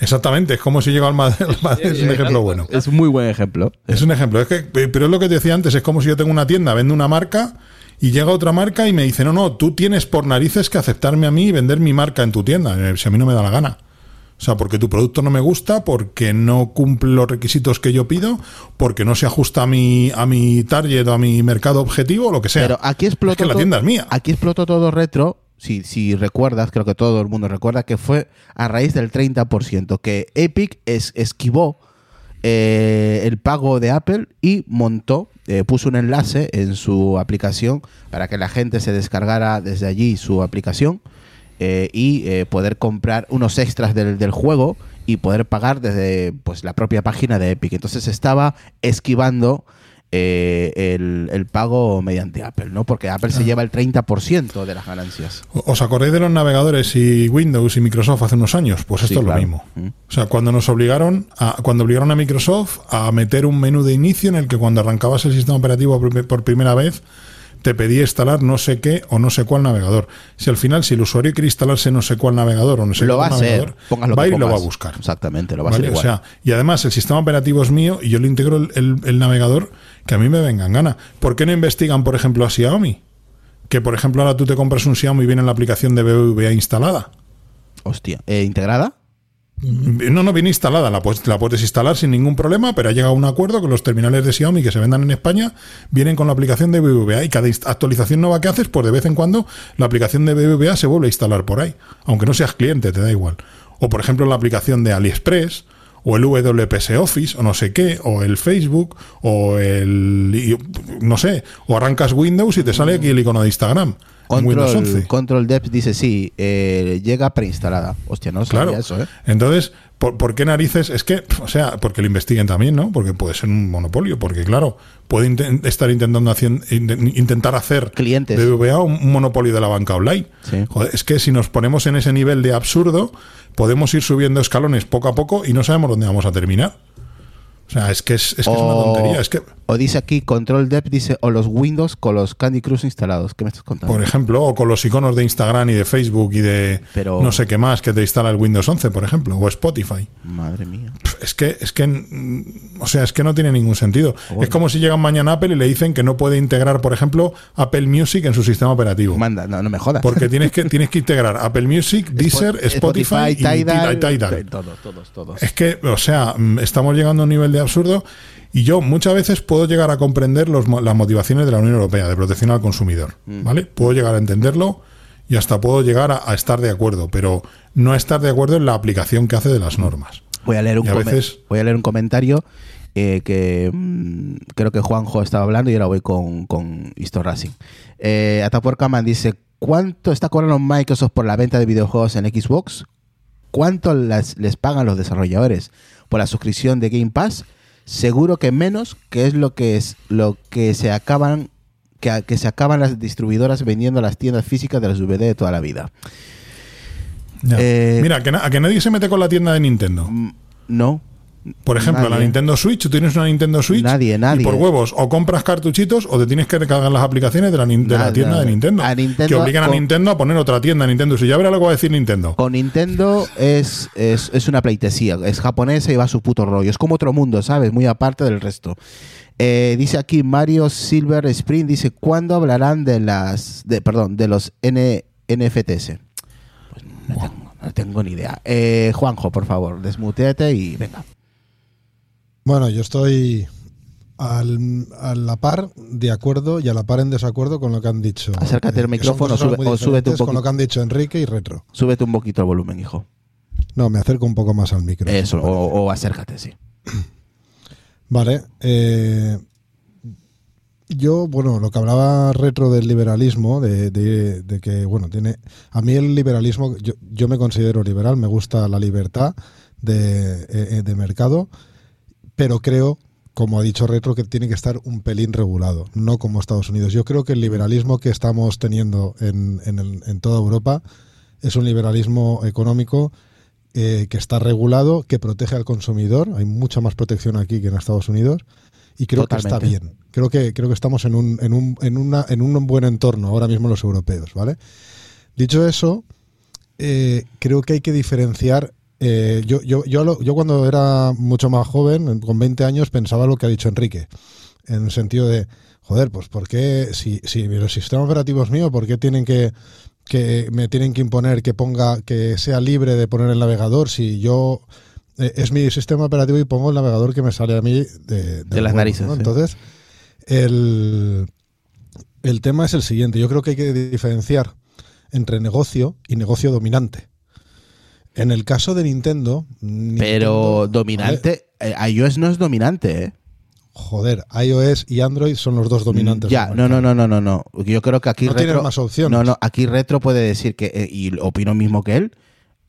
Speaker 7: Exactamente, es como si llega al Madrid, es un ejemplo bueno.
Speaker 2: Es un muy buen ejemplo.
Speaker 7: Es un ejemplo. Es que, pero es lo que te decía antes, es como si yo tengo una tienda, vendo una marca y llega otra marca y me dice, no, no, tú tienes por narices que aceptarme a mí y vender mi marca en tu tienda, eh, si a mí no me da la gana. O sea, porque tu producto no me gusta, porque no cumple los requisitos que yo pido, porque no se ajusta a mi, a mi target o a mi mercado objetivo, o lo que sea.
Speaker 2: Pero aquí
Speaker 7: es
Speaker 2: explotó.
Speaker 7: que la tienda es mía.
Speaker 2: Aquí explotó todo retro. Si, si recuerdas, creo que todo el mundo recuerda que fue a raíz del 30%, que Epic es, esquivó eh, el pago de Apple y montó, eh, puso un enlace en su aplicación para que la gente se descargara desde allí su aplicación eh, y poder comprar unos extras del, del juego y poder pagar desde pues, la propia página de Epic. Entonces estaba esquivando eh, el, el pago mediante Apple, ¿no? Porque Apple se lleva el 30% de las ganancias.
Speaker 7: ¿Os acordáis de los navegadores y Windows y Microsoft hace unos años? Pues esto
Speaker 2: Sí,
Speaker 7: es
Speaker 2: claro.
Speaker 7: lo mismo.
Speaker 2: Mm.
Speaker 7: O sea, cuando nos obligaron a, cuando obligaron a Microsoft a meter un menú de inicio en el que cuando arrancabas el sistema operativo por, primera vez te pedía instalar no sé qué o no sé cuál navegador. Si al final, si el usuario quiere instalarse no sé cuál navegador o no sé
Speaker 2: lo va
Speaker 7: cuál
Speaker 2: a hacer,
Speaker 7: navegador,
Speaker 2: pongas lo
Speaker 7: va y lo va a buscar.
Speaker 2: Exactamente, lo va a hacer
Speaker 7: O
Speaker 2: igual.
Speaker 7: sea, y además el sistema operativo es mío y yo le integro el, el- el navegador que a mí me venga en gana. ¿Por qué no investigan, por ejemplo, a Xiaomi? Que, por ejemplo, ahora tú te compras un Xiaomi y viene la aplicación de BBVA instalada.
Speaker 2: Hostia, ¿eh, ¿integrada?
Speaker 7: No, no viene instalada, la puedes, la puedes instalar sin ningún problema, pero ha llegado a un acuerdo que los terminales de Xiaomi que se vendan en España vienen con la aplicación de BBVA y cada actualización nueva que haces, pues de vez en cuando la aplicación de BBVA se vuelve a instalar por ahí, aunque no seas cliente, te da igual. O por ejemplo la aplicación de AliExpress o el WPS Office, o no sé qué, o el Facebook, o el. no sé, o arrancas Windows y te sale aquí el icono de Instagram.
Speaker 2: Control,
Speaker 7: 11.
Speaker 2: Control Depth dice sí, eh, llega preinstalada. Hostia, no sabía
Speaker 7: Claro.
Speaker 2: eso, ¿eh?
Speaker 7: Entonces, ¿por, por qué narices? Es que, o sea, porque lo investiguen también, ¿no? Porque puede ser un monopolio, porque claro, puede estar intentando hacien- inten- intentar hacer
Speaker 2: Clientes.
Speaker 7: BBVA un, un monopolio de la banca online.
Speaker 2: Sí.
Speaker 7: Joder, es que si nos ponemos en ese nivel de absurdo, podemos ir subiendo escalones poco a poco y no sabemos dónde vamos a terminar. O sea, es que es, es, que es una tontería. Es que,
Speaker 2: O dice aquí Control Depth, dice, o los Windows con los Candy Crush instalados. ¿Qué me estás contando?
Speaker 7: por ejemplo, o con los iconos de Instagram y de Facebook y de
Speaker 2: Pero-
Speaker 7: no sé qué más que te instala el Windows 11, por ejemplo, o Spotify.
Speaker 2: Madre mía.
Speaker 7: Es que, es que, mm, o sea, es que no tiene ningún sentido. Es como si llegan mañana a Apple y le dicen que no puede integrar, por ejemplo, Apple Music en su sistema operativo.
Speaker 2: Manda, no, no me jodas.
Speaker 7: Porque tienes que, tienes que integrar Apple Music, Deezer, Spotify, y
Speaker 2: Tidal,
Speaker 7: Tidal.
Speaker 2: Todos, todos, todos.
Speaker 7: Es que, o sea, mm, estamos llegando a un nivel de absurdo y yo muchas veces puedo llegar a comprender los las motivaciones de la Unión Europea de protección al consumidor,
Speaker 2: Mm.
Speaker 7: ¿vale? Puedo llegar a entenderlo y hasta puedo llegar a, a estar de acuerdo, pero no estar de acuerdo en la aplicación que hace de las normas.
Speaker 2: Voy a leer un,
Speaker 7: a veces-
Speaker 2: voy a leer un comentario eh, que mm, creo que Juanjo estaba hablando y ahora voy con, con Histo Racing. Eh, Atapuercaman dice, ¿cuánto está cobrando Microsoft por la venta de videojuegos en Xbox? ¿Cuánto las- les pagan los desarrolladores por la suscripción de Game Pass? Seguro que menos, que es lo que es lo que se acaban que, que se acaban las distribuidoras vendiendo a las tiendas físicas de las VD de toda la vida. Eh,
Speaker 7: Mira, que na- a que nadie se mete con la tienda de Nintendo.
Speaker 2: Mm, No,
Speaker 7: Por ejemplo, la. Nintendo Switch, tú tienes una Nintendo Switch
Speaker 2: Nadie, nadie.
Speaker 7: y por huevos o compras cartuchitos o te tienes que cargar las aplicaciones de la, tienda de Nintendo,
Speaker 2: A Nintendo
Speaker 7: que obligan a Nintendo a poner otra tienda Nintendo Switch. Ya verá lo que va a decir Nintendo.
Speaker 2: Con Nintendo es, es, es una pleitesía, es japonesa y va a su puto rollo. Es como otro mundo, ¿sabes? Muy aparte del resto. Eh, dice aquí Mario Silver Spring, dice, ¿cuándo hablarán de las, de, perdón, de los N, NFTs? Pues no tengo, no tengo ni idea. Eh, Juanjo, por favor, desmuteate y venga.
Speaker 4: Bueno, yo estoy al- a la par de acuerdo y a la par en desacuerdo con lo que han dicho.
Speaker 2: Acércate al
Speaker 4: son
Speaker 2: micrófono sube- o súbete un
Speaker 4: diferentes Con lo
Speaker 2: poquito.
Speaker 4: que han dicho Enrique y Retro.
Speaker 2: Súbete un poquito el volumen, hijo.
Speaker 4: No, me acerco un poco más al micro.
Speaker 2: Eso, o, o acércate, sí. *clears throat*
Speaker 4: Vale. eh, yo, bueno, lo que hablaba retro del liberalismo, de, de- de que, bueno, tiene. A mí el liberalismo, yo, yo me considero liberal, me gusta la libertad de, eh, de mercado, pero creo, como ha dicho retro, que tiene que estar un pelín regulado, no como Estados Unidos. Yo creo que el liberalismo que estamos teniendo en, en el- en toda Europa es un liberalismo económico eh, que está regulado, que protege al consumidor. Hay mucha más protección aquí que en Estados Unidos. Y creo que está bien. Creo que, creo que estamos en un, en, un, en, una, en un buen entorno ahora mismo los europeos, ¿vale? Dicho eso, eh, creo que hay que diferenciar. Eh, yo, yo, yo, lo- yo cuando era mucho más joven, con 20 años, pensaba lo que ha dicho Enrique. En el sentido de, joder, pues ¿por qué, si, si los sistemas operativos míos, ¿por qué tienen que, que me tienen que imponer que ponga, que sea libre de poner el navegador si yo eh, es mi sistema operativo y pongo el navegador que me sale a mí de,
Speaker 2: De las narices,
Speaker 4: ¿no?
Speaker 2: sí.
Speaker 4: Entonces, el, el tema es el siguiente. Yo creo que hay que diferenciar entre negocio y negocio dominante. En el caso de Nintendo.
Speaker 2: Pero
Speaker 4: Nintendo-
Speaker 2: dominante, eh, iOS no es dominante, ¿eh?
Speaker 4: Joder, iOS y Android son los dos dominantes.
Speaker 2: Ya, no, no, no, no, no, no. Yo creo que aquí
Speaker 4: No
Speaker 2: retro,
Speaker 4: tienen más opciones.
Speaker 2: No, no, aquí retro puede decir que eh, y opino mismo que él.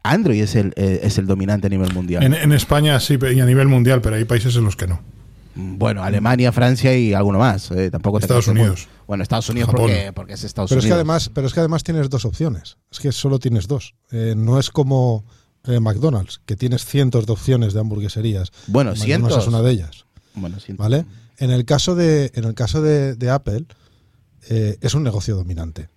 Speaker 2: Android es el eh, es el dominante a nivel mundial.
Speaker 7: En, en España sí, y a nivel mundial, pero hay países en los que no.
Speaker 2: Bueno, Alemania, Francia y alguno más. eh, tampoco
Speaker 7: Estados Unidos.
Speaker 2: Bueno, Estados Unidos porque, porque es Estados
Speaker 4: Pero es, que
Speaker 2: Unidos.
Speaker 4: además, pero es que además tienes dos opciones. Es que solo tienes dos. Eh, no es como eh, McDonald's, que tienes cientos de opciones de hamburgueserías.
Speaker 2: bueno,
Speaker 4: McDonald's
Speaker 2: cientos.
Speaker 4: es una de ellas.
Speaker 2: Bueno, cientos.
Speaker 4: ¿Vale? En el caso de, en el caso de, de Apple, eh, es un negocio dominante.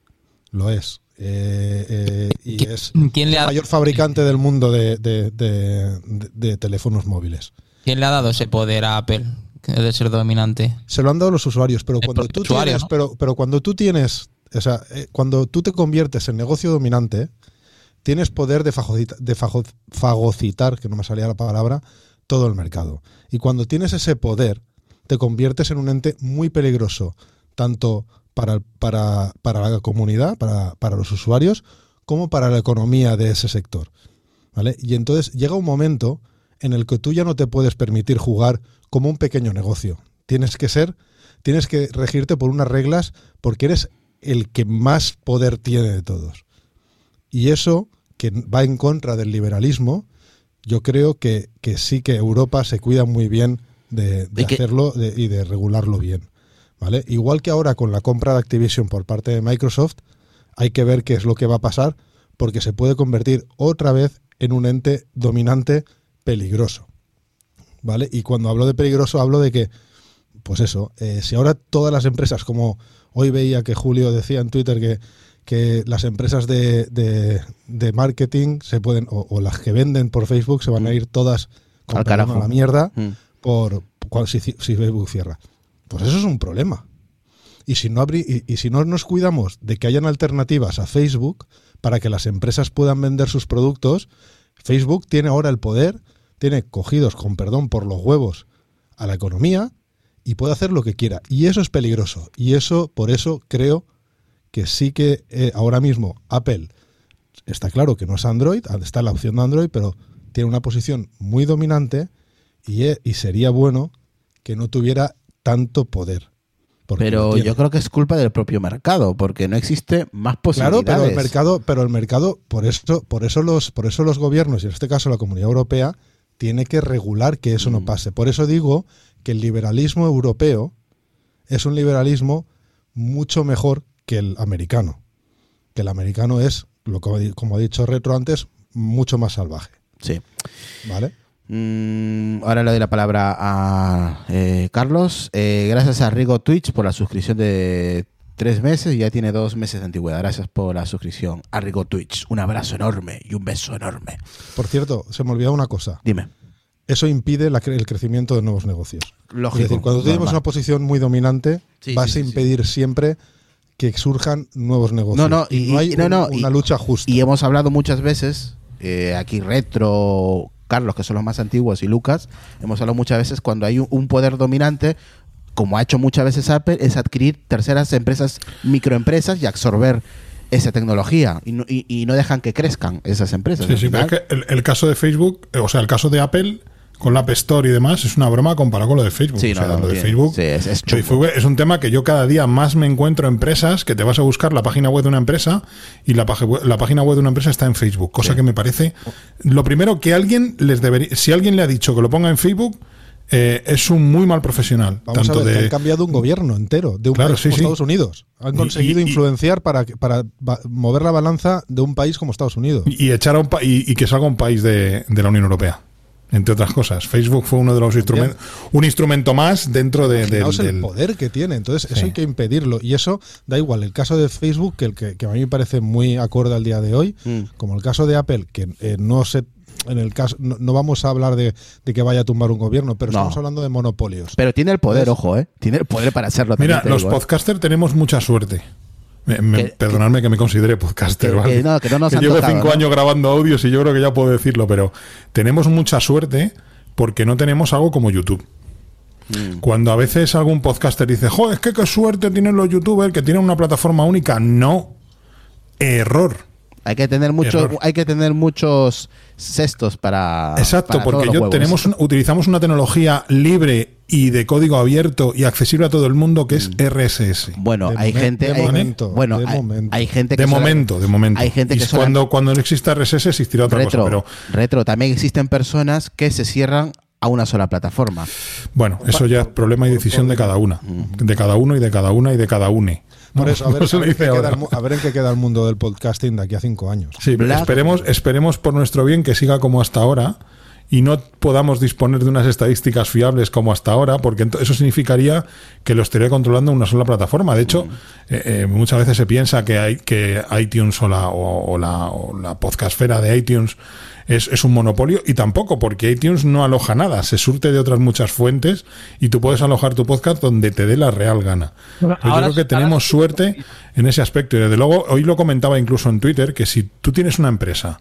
Speaker 4: Lo es. Eh, eh, y
Speaker 3: ¿Qui-
Speaker 4: es
Speaker 3: quién le
Speaker 4: el
Speaker 3: ha-
Speaker 4: mayor fabricante del mundo de, de- de- de- de teléfonos móviles.
Speaker 3: ¿Quién le ha dado ese poder a Apple de ser dominante?
Speaker 4: Se lo han dado los usuarios, pero cuando tú
Speaker 3: usuario,
Speaker 4: tienes,
Speaker 3: ¿no?
Speaker 4: pero, pero cuando tú tienes, o sea, eh, cuando tú te conviertes en negocio dominante, tienes poder de, fagocita- de fago- fagocitar, que no me salía la palabra, todo el mercado. Y cuando tienes ese poder, te conviertes en un ente muy peligroso, tanto para, para, para la comunidad, para, para los usuarios, como para la economía de ese sector. ¿Vale? Y entonces llega un momento en el que tú ya no te puedes permitir jugar como un pequeño negocio. Tienes que ser, tienes que regirte por unas reglas porque eres el que más poder tiene de todos. Y eso, que va en contra del liberalismo, yo creo que, que sí que Europa se cuida muy bien de, de
Speaker 2: Y que-
Speaker 4: hacerlo de- y de regularlo bien. ¿Vale? Igual que ahora con la compra de Activision por parte de Microsoft, hay que ver qué es lo que va a pasar, porque se puede convertir otra vez en un ente dominante peligroso. ¿Vale? Y cuando hablo de peligroso, hablo de que, pues eso, eh, si ahora todas las empresas, como hoy veía que Julio decía en Twitter que, que las empresas de, de- de marketing se pueden, o, o las que venden por Facebook, se van a ir todas con
Speaker 2: Al carajo.
Speaker 4: a la mierda
Speaker 2: Mm.
Speaker 4: por, cuando- si, si Facebook cierra. Pues eso es un problema. Y si, no abri- y, y si no nos cuidamos de que hayan alternativas a Facebook para que las empresas puedan vender sus productos, Facebook tiene ahora el poder, tiene cogidos, con perdón, por los huevos a la economía y puede hacer lo que quiera. Y eso es peligroso. Y eso, por eso creo que sí que eh, ahora mismo Apple está claro que no es Android, está la opción de Android, pero tiene una posición muy dominante y, eh, y sería bueno que no tuviera tanto poder.
Speaker 2: Pero yo creo que es culpa del propio mercado, porque no existe más
Speaker 4: Claro,
Speaker 2: posibilidades.
Speaker 4: pero el mercado, pero el mercado, por eso, por eso los, por eso los gobiernos, y en este caso la Comunidad Europea, tiene que regular que eso no
Speaker 2: Mm.
Speaker 4: pase. Por eso digo que el liberalismo europeo es un liberalismo mucho mejor que el americano. Que el americano es, lo como, ha dicho Retro antes, mucho más salvaje.
Speaker 2: Sí.
Speaker 4: ¿Vale?
Speaker 2: Mm, ahora le doy la palabra a eh, Carlos. Eh, gracias a Rigo Twitch por la suscripción de tres meses y ya tiene dos meses de antigüedad. Gracias por la suscripción a Rigo Twitch. Un abrazo enorme y un beso enorme.
Speaker 4: Por cierto, se me olvidó una cosa.
Speaker 2: Dime.
Speaker 4: Eso impide la cre- el crecimiento de nuevos negocios.
Speaker 2: Lógico.
Speaker 4: es decir, cuando
Speaker 2: normal.
Speaker 4: una posición muy dominante,
Speaker 2: Sí,
Speaker 4: vas
Speaker 2: sí,
Speaker 4: a
Speaker 2: sí,
Speaker 4: impedir siempre que surjan nuevos negocios.
Speaker 2: No, no, y-
Speaker 4: no hay
Speaker 2: y- no,
Speaker 4: un-
Speaker 2: no,
Speaker 4: una
Speaker 2: y-
Speaker 4: lucha justa.
Speaker 2: Y hemos hablado muchas veces, eh, aquí Retro, Carlos, que son los más antiguos, y Lucas, hemos hablado muchas veces cuando hay un poder dominante, como ha hecho muchas veces Apple, es adquirir terceras empresas, microempresas y absorber esa tecnología y no, y- y no dejan que crezcan esas empresas.
Speaker 7: Sí, sí, pero es que el, el caso de Facebook, eh, o sea, el caso de Apple con la App Store y demás, es una broma comparado con lo de Facebook.
Speaker 2: Sí,
Speaker 7: o sea,
Speaker 2: no, no,
Speaker 7: lo de Facebook,
Speaker 2: sí, es- es chungo.
Speaker 7: Facebook es un tema que yo cada día más me encuentro empresas que te vas a buscar la página web de una empresa y la, la página web de una empresa está en Facebook, cosa que me parece lo primero que alguien les debería, si alguien le ha dicho que lo ponga en Facebook, eh, es un muy mal profesional.
Speaker 4: Vamos
Speaker 7: tanto
Speaker 4: a ver, que
Speaker 7: de,
Speaker 4: han cambiado un gobierno entero de un
Speaker 7: Claro,
Speaker 4: país
Speaker 7: sí,
Speaker 4: como
Speaker 7: sí.
Speaker 4: Estados Unidos. Han
Speaker 7: Y-
Speaker 4: conseguido
Speaker 7: y- y-
Speaker 4: influenciar para, que- para mover la balanza de un país como Estados Unidos.
Speaker 7: y echar a un pa- y, y que salga un país de, de la Unión Europea. Entre otras cosas, Facebook fue uno de los instrumentos, un instrumento más dentro de, del-
Speaker 4: Imaginaos el
Speaker 7: del,
Speaker 4: poder que tiene. Entonces, eso
Speaker 7: Sí.
Speaker 4: hay que impedirlo. Y eso da igual. El caso de Facebook, que, el que, que a mí me parece muy acorde al día de hoy,
Speaker 2: Mm.
Speaker 4: como el caso de Apple, que eh, no se. En el caso, no, no vamos a hablar de, de que vaya a tumbar un gobierno, pero
Speaker 2: No.
Speaker 4: estamos hablando de monopolios.
Speaker 2: Pero tiene el poder,
Speaker 4: ¿Ves?
Speaker 2: ojo, ¿eh? Tiene el poder para hacerlo.
Speaker 7: Mira, los
Speaker 2: digo, ¿eh?
Speaker 7: podcasters tenemos mucha suerte. Me- me-
Speaker 2: Que-
Speaker 7: perdonadme que me considere podcaster,
Speaker 2: que-
Speaker 7: ¿vale?
Speaker 2: que no, que no nos han
Speaker 7: llevo
Speaker 2: tocado,
Speaker 7: cinco
Speaker 2: ¿no?
Speaker 7: años grabando audios y yo creo que ya puedo decirlo, pero tenemos mucha suerte porque no tenemos algo como YouTube.
Speaker 2: Mm.
Speaker 7: Cuando a veces algún podcaster dice, joder, es que qué suerte tienen los youtubers que tienen una plataforma única. No. Error.
Speaker 2: Hay que tener mucho,
Speaker 7: Error.
Speaker 2: hay que tener muchos cestos para.
Speaker 7: Exacto,
Speaker 2: para
Speaker 7: porque yo tenemos un- utilizamos una tecnología libre y de código abierto y accesible a todo el mundo que es RSS.
Speaker 2: Bueno,
Speaker 4: De
Speaker 2: hay
Speaker 4: momen-
Speaker 2: gente.
Speaker 4: de
Speaker 2: hay-
Speaker 4: momento,
Speaker 2: bueno,
Speaker 4: de
Speaker 2: hay,
Speaker 4: momento.
Speaker 2: hay gente que.
Speaker 7: De momento, de momento.
Speaker 2: Hay gente
Speaker 7: Y
Speaker 2: que
Speaker 7: cuando, cuando no exista RSS existirá otra
Speaker 2: retro,
Speaker 7: cosa, pero
Speaker 2: retro. También existen personas que se cierran a una sola plataforma.
Speaker 7: bueno, eso ya es problema y decisión de cada una. De cada uno y de cada una y de cada une.
Speaker 4: Por eso, a ver,
Speaker 7: no se
Speaker 4: a ver qué queda el a ver en qué queda el mundo del podcasting de aquí a cinco años.
Speaker 7: Sí,
Speaker 2: Black-
Speaker 7: esperemos, esperemos por nuestro bien que siga como hasta ahora y no podamos disponer de unas estadísticas fiables como hasta ahora, porque eso significaría que lo estaría controlando una sola plataforma. De hecho, eh, eh, muchas veces se piensa que hay que iTunes o la, o, o la, o la podcastfera de iTunes es, es un monopolio y tampoco, porque iTunes no aloja nada, se surte de otras muchas fuentes y tú puedes alojar tu podcast donde te dé la real gana. Pero
Speaker 5: ahora
Speaker 7: yo creo que tenemos suerte en ese aspecto. Y desde luego, hoy lo comentaba incluso en Twitter, que si tú tienes una empresa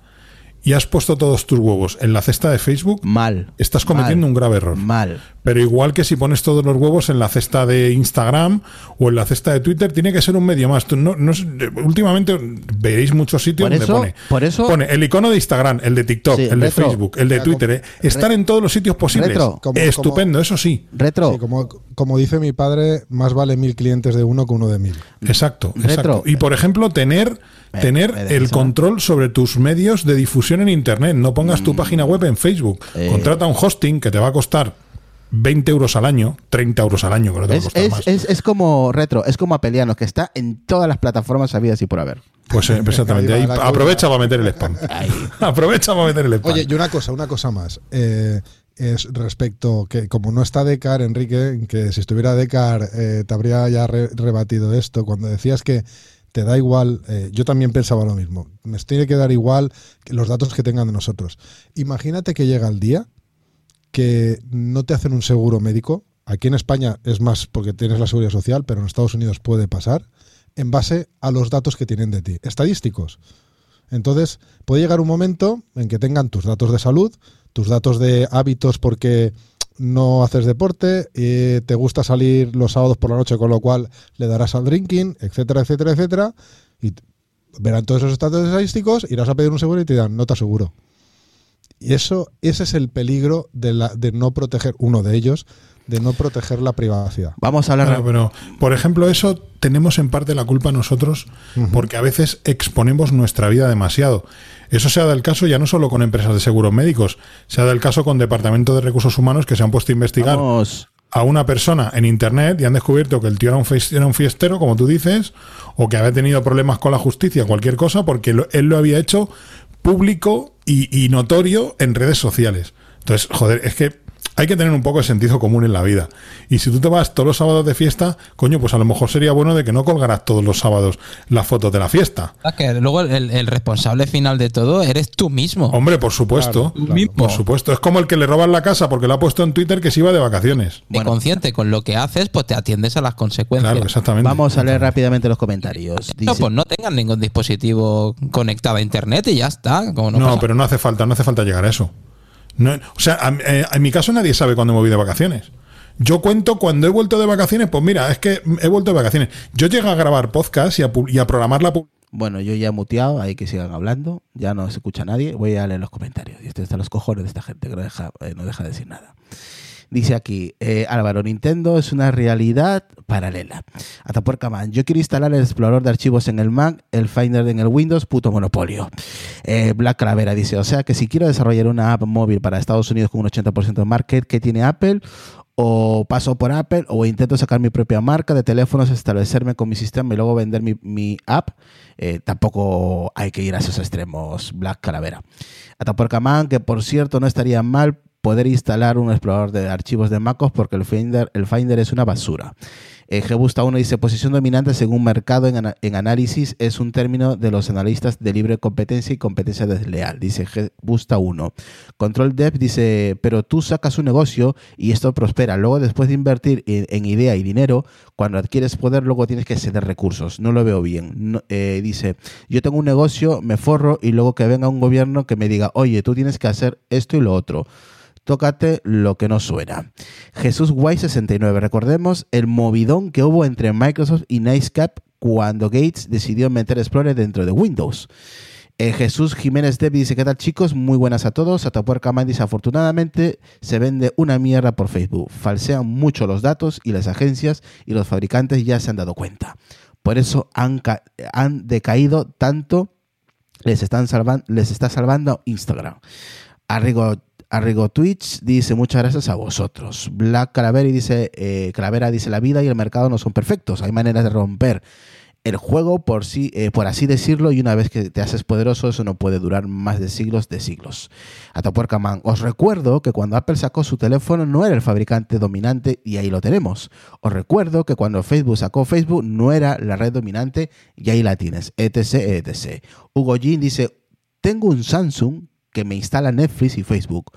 Speaker 7: y has puesto todos tus huevos en la cesta de Facebook,
Speaker 2: Mal.
Speaker 7: estás cometiendo
Speaker 2: Mal.
Speaker 7: un grave error.
Speaker 2: Mal.
Speaker 7: Pero igual que si pones todos los huevos en la cesta de Instagram o en la cesta de Twitter, tiene que ser un medio más. Tú no, no sé, últimamente veréis muchos sitios
Speaker 2: Por
Speaker 7: donde
Speaker 2: eso-
Speaker 7: pone,
Speaker 2: por eso-
Speaker 7: pone el icono de Instagram, el de TikTok,
Speaker 2: Sí,
Speaker 7: el de
Speaker 2: retro.
Speaker 7: Facebook, el de
Speaker 4: Ya,
Speaker 7: Twitter. eh. Estar en todos los sitios posibles.
Speaker 2: Retro.
Speaker 4: Como-
Speaker 7: Estupendo, eso sí.
Speaker 2: Retro.
Speaker 4: Sí, como, como dice mi padre, más vale mil clientes de uno que uno de mil.
Speaker 7: Exacto,
Speaker 2: Retro.
Speaker 7: exacto. Y por ejemplo, tener,
Speaker 2: Me-
Speaker 7: tener
Speaker 2: me
Speaker 7: el control sobre tus medios de difusión en Internet. No pongas tu página web en Facebook.
Speaker 2: Mm. Eh.
Speaker 7: Contrata un hosting que te va a costar 20 euros al año, 30 euros al año, que no te va a
Speaker 2: Es,
Speaker 7: costar
Speaker 2: es,
Speaker 7: más.
Speaker 2: es, es como retro, es como Apelianos, que está en todas las plataformas habidas y por haber.
Speaker 7: Pues eh, exactamente.
Speaker 4: Ahí
Speaker 7: aprovecha para meter el spam. *laughs* *laughs* aprovecha para meter el spam.
Speaker 4: Oye, y una cosa, una cosa más. Eh, es respecto que como no está Decar, Enrique, que si estuviera Decar eh, te habría ya re- rebatido esto. Cuando decías que te da igual, eh, yo también pensaba lo mismo. Nos tiene que dar igual que los datos que tengan de nosotros. Imagínate que llega el día que no te hacen un seguro médico. Aquí en España es más porque tienes la seguridad social, pero en Estados Unidos puede pasar en base a los datos que tienen de ti, estadísticos. Entonces, puede llegar un momento en que tengan tus datos de salud, tus datos de hábitos porque no haces deporte, te gusta salir los sábados por la noche, con lo cual le darás al drinking, etcétera, etcétera, etcétera, y verán todos esos datos estadísticos, irás a pedir un seguro y te dirán, no te aseguro. Y eso, ese es el peligro de, la, de no proteger, uno de ellos, de no proteger la privacidad.
Speaker 2: Vamos a hablar.
Speaker 7: Claro, pero, por ejemplo, eso tenemos en parte la culpa nosotros porque a veces exponemos nuestra vida demasiado. Eso se ha dado el caso ya no solo con empresas de seguros médicos, se ha dado el caso con departamentos de recursos humanos que se han puesto a investigar
Speaker 2: Vamos.
Speaker 7: a una persona en internet y han descubierto que el tío era un, era un fiestero, como tú dices, o que había tenido problemas con la justicia, cualquier cosa, porque lo- él lo había hecho público y, notorio en redes sociales. Entonces, joder, es que hay que tener un poco de sentido común en la vida. Y si tú te vas todos los sábados de fiesta, coño, pues a lo mejor sería bueno de que no colgaras todos los sábados las fotos de la fiesta.
Speaker 3: Ah, que luego el, el responsable final de todo eres tú mismo.
Speaker 7: Hombre, por supuesto.
Speaker 3: Tú mismo.
Speaker 7: Por supuesto. Es como el que le roban la casa porque lo ha puesto en Twitter que se iba de vacaciones.
Speaker 3: Y consciente con lo que haces, pues te atiendes a las consecuencias.
Speaker 7: Claro, exactamente.
Speaker 2: Vamos a leer rápidamente los comentarios.
Speaker 3: No, pues no tengan ningún dispositivo conectado a internet y ya está. Como no
Speaker 7: No, pero no hace falta, no hace falta llegar a eso. No, o sea, a- eh, en mi caso nadie sabe cuándo me voy de vacaciones. Yo cuento cuando he vuelto de vacaciones, pues mira, es que he vuelto de vacaciones. Yo llego a grabar podcast y a, y a programar la
Speaker 2: Bueno, yo ya he muteado, hay que sigan hablando, ya no se escucha nadie, voy a leer los comentarios. Y esto está los cojones de esta gente que no deja, eh, no deja de decir nada. Dice aquí, eh, Álvaro, Nintendo es una realidad paralela. Atapuerca Man, yo quiero instalar el explorador de archivos en el Mac, el Finder en el Windows, puto monopolio. Eh, Black Calavera dice, o sea que si quiero desarrollar una app móvil para Estados Unidos con un 80% de market que tiene Apple, o paso por Apple o intento sacar mi propia marca de teléfonos, establecerme con mi sistema y luego vender mi, mi app, eh, tampoco hay que ir a esos extremos, Black Calavera. Atapuerca Man, que por cierto no estaría mal poder instalar un explorador de archivos de MacOS porque el Finder, el Finder es una basura. Eh, Gebusta 1 dice, posición dominante según mercado en, en análisis es un término de los analistas de libre competencia y competencia desleal, dice Gebusta 1. Control Dev dice, pero tú sacas un negocio y esto prospera. Luego, después de invertir en, idea y dinero, cuando adquieres poder, luego tienes que ceder recursos. No lo veo bien. Eh, dice, yo tengo un negocio, me forro y luego que venga un gobierno que me diga, oye, tú tienes que hacer esto y lo otro. Tócate lo que no suena. Jesús Guay 69. Recordemos el movidón que hubo entre Microsoft y Nicecap cuando Gates decidió meter Explorer dentro de Windows. Eh, Jesús Jiménez Dev dice, ¿qué tal chicos? Muy buenas a todos. Atapuerca Man dice, afortunadamente se vende una mierda por Facebook. Falsean mucho los datos y las agencias y los fabricantes ya se han dado cuenta. Por eso han, han decaído tanto, les, están salvan- les está salvando Instagram. Arrigo, Arrigo Twitch dice muchas gracias a vosotros. Black Calavera dice, eh, dice la vida y el mercado no son perfectos. Hay maneras de romper el juego por sí, eh, por así decirlo, y una vez que te haces poderoso, eso no puede durar más de siglos de siglos. Atapuerca Man, os recuerdo que cuando Apple sacó su teléfono no era el fabricante dominante y ahí lo tenemos. Os recuerdo que cuando Facebook sacó Facebook no era la red dominante y ahí la tienes, etc, etc. Hugo Jean dice, tengo un Samsung que me instala Netflix y Facebook.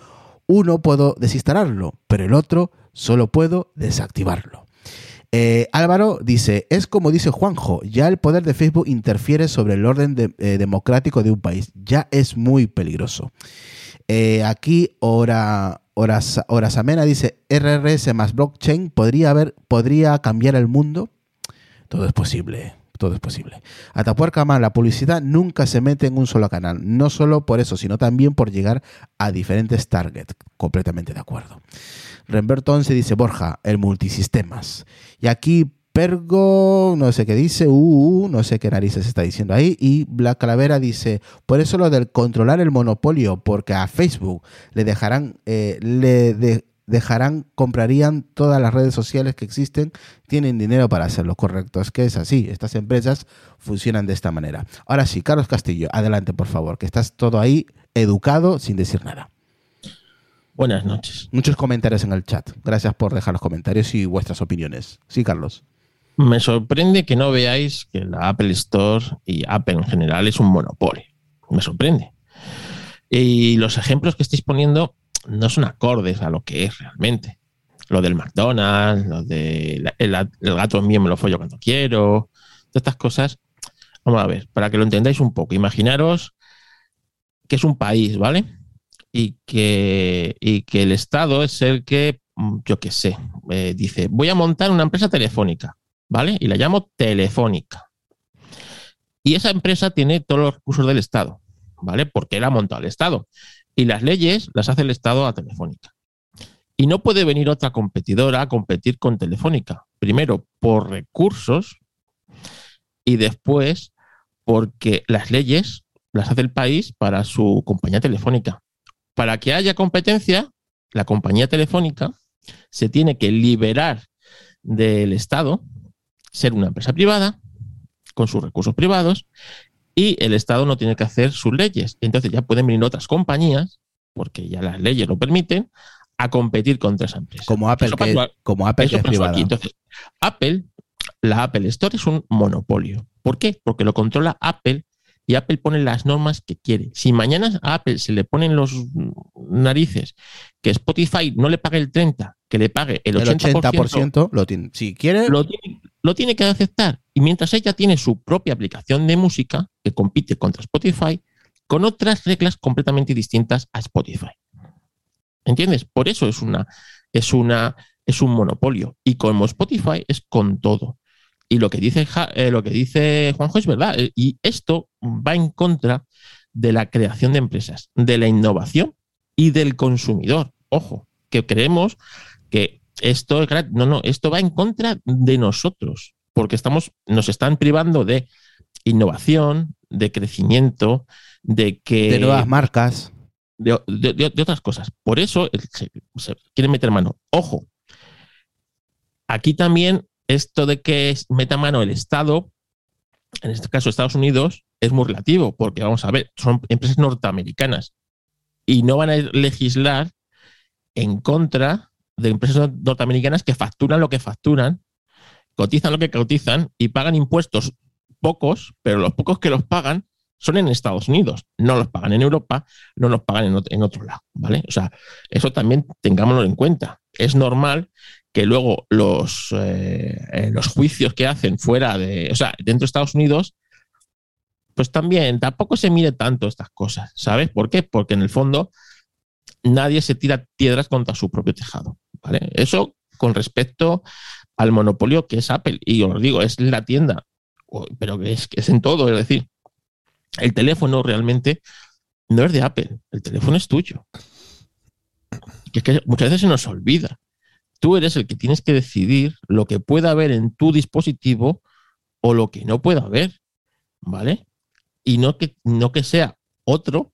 Speaker 2: Uno puedo desinstalarlo, pero el otro solo puedo desactivarlo. Eh, Álvaro dice, es como dice Juanjo, ya el poder de Facebook interfiere sobre el orden de- eh, democrático de un país. Ya es muy peligroso. Eh, aquí, Horas, Horasamena dice, RRS más blockchain podría, haber, podría cambiar el mundo. Todo es posible, todo es posible. Atapuerca más, la publicidad nunca se mete en un solo canal. No solo por eso, sino también por llegar a diferentes targets. Completamente de acuerdo. Remberto 11 dice, Borja, el multisistemas. Y aquí Pergo, no sé qué dice, uh, uh, no sé qué narices está diciendo ahí. Y Black Calavera dice, por eso lo del controlar el monopolio, porque a Facebook le dejarán, eh, le dejarán, comprarían todas las redes sociales que existen, tienen dinero para hacerlo. Correcto, es que es así, estas empresas funcionan de esta manera. Ahora sí, Carlos Castillo, adelante por favor, que estás todo ahí educado sin decir nada.
Speaker 6: Buenas noches.
Speaker 2: Muchos comentarios en el chat. Gracias por dejar los comentarios y vuestras opiniones. Sí, Carlos.
Speaker 6: Me sorprende que no veáis que la Apple Store y Apple en general es un monopolio. Me sorprende. Y los ejemplos que estáis poniendo no son acordes a lo que es realmente. Lo del McDonald's, lo de el, gato mío me lo follo cuando quiero, todas estas cosas. Vamos a ver, para que lo entendáis un poco, imaginaros que es un país, ¿vale? Y que, y que el Estado es el que, mm, yo qué sé, eh, dice, voy a montar una empresa telefónica. ¿vale? Y la llamo Telefónica. Y esa empresa tiene todos los recursos del Estado, ¿vale? Porque la ha montado el Estado. Y las leyes las hace el Estado a Telefónica. Y no puede venir otra competidora a competir con Telefónica. Primero, por recursos y después porque las leyes las hace el país para su compañía telefónica. Para que haya competencia, la compañía telefónica se tiene que liberar del Estado, ser una empresa privada, con sus recursos privados, y el Estado no tiene que hacer sus leyes. Entonces ya pueden venir otras compañías, porque ya las leyes lo permiten, a competir contra esa empresa.
Speaker 2: Como Apple, que, como Apple que es privada.
Speaker 6: aquí. Entonces, Apple, la Apple Store es un monopolio. ¿Por qué? Porque lo controla Apple y Apple pone las normas que quiere. Si mañana a Apple se le ponen los narices que Spotify no le pague el 30, que le pague el
Speaker 2: el
Speaker 6: 80%,
Speaker 2: 80% lo tiene. Si quiere,
Speaker 6: lo tiene, lo tiene que aceptar. Y mientras ella tiene su propia aplicación de música que compite contra Spotify con otras reglas completamente distintas a Spotify. ¿Entiendes? Por eso es una, es una, es un monopolio. Y como Spotify es con todo. Y lo que dice, eh, lo que dice Juanjo es verdad. Eh, Y esto va en contra de la creación de empresas, de la innovación y del consumidor. Ojo, que creemos que esto. No, no, esto va en contra de nosotros, porque estamos, nos están privando de innovación, de crecimiento, de que
Speaker 2: de nuevas marcas.
Speaker 6: de, de- de- de otras cosas. Por eso se, se quieren meter mano. Ojo, aquí también esto de que meta mano el Estado, en este caso Estados Unidos, es muy relativo, porque vamos a ver, son empresas norteamericanas y no van a legislar en contra de empresas norteamericanas que facturan lo que facturan, cotizan lo que cotizan y pagan impuestos pocos, pero los pocos que los pagan son en Estados Unidos, no los pagan en Europa, no los pagan en, ot- en otro lado, ¿vale? O sea, eso también tengámoslo en cuenta. Es normal que luego los, eh, eh, los juicios que hacen fuera de, o sea, dentro de Estados Unidos, pues también tampoco se mire tanto estas cosas, ¿sabes? ¿Por qué? Porque en el fondo nadie se tira piedras contra su propio tejado, ¿vale? Eso con respecto al monopolio que es Apple. Y os digo, es la tienda, pero que es, que es en todo, es decir, el teléfono realmente no es de Apple, el teléfono es tuyo. Que es que muchas veces se nos olvida. Tú eres el que tienes que decidir lo que pueda haber en tu dispositivo o lo que no pueda haber, ¿vale? Y no que, no que sea otro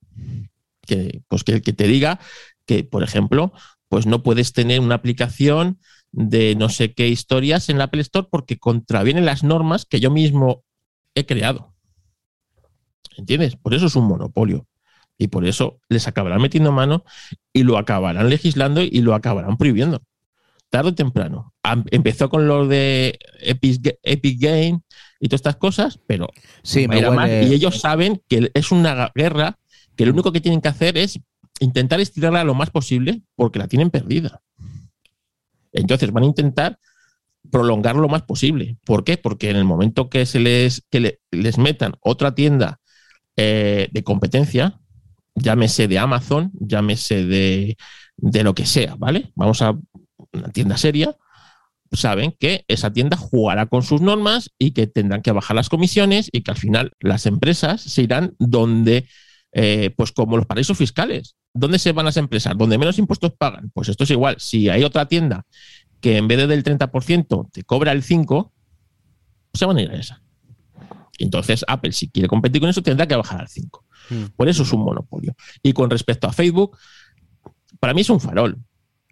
Speaker 6: que, pues que, que te diga que, por ejemplo, pues no puedes tener una aplicación de no sé qué historias en la Apple Store porque contravienen las normas que yo mismo he creado. ¿Entiendes? Por eso es un monopolio. Y por eso les acabarán metiendo mano y lo acabarán legislando y lo acabarán prohibiendo. Tarde o temprano. Empezó con lo de Epic, Epic Game y todas estas cosas, pero
Speaker 2: Sí, me
Speaker 6: y ellos saben que es una guerra que lo único que tienen que hacer es intentar estirarla lo más posible porque la tienen perdida. Entonces van a intentar prolongarlo lo más posible. ¿Por qué? Porque en el momento que se les, que le- les metan otra tienda eh, de competencia, llámese de Amazon, llámese de, de lo que sea, ¿vale? Vamos a una tienda seria, saben que esa tienda jugará con sus normas y que tendrán que bajar las comisiones y que al final las empresas se irán donde, eh, pues como los paraísos fiscales. ¿Dónde se van las empresas? Donde menos impuestos pagan. Pues esto es igual. Si hay otra tienda que en vez de del 30% te cobra el 5%, se van a ir a esa. Entonces, Apple, si quiere competir con eso, tendrá que bajar al 5%.
Speaker 2: Mm.
Speaker 6: Por eso es un monopolio. Y con respecto a Facebook, para mí es un farol.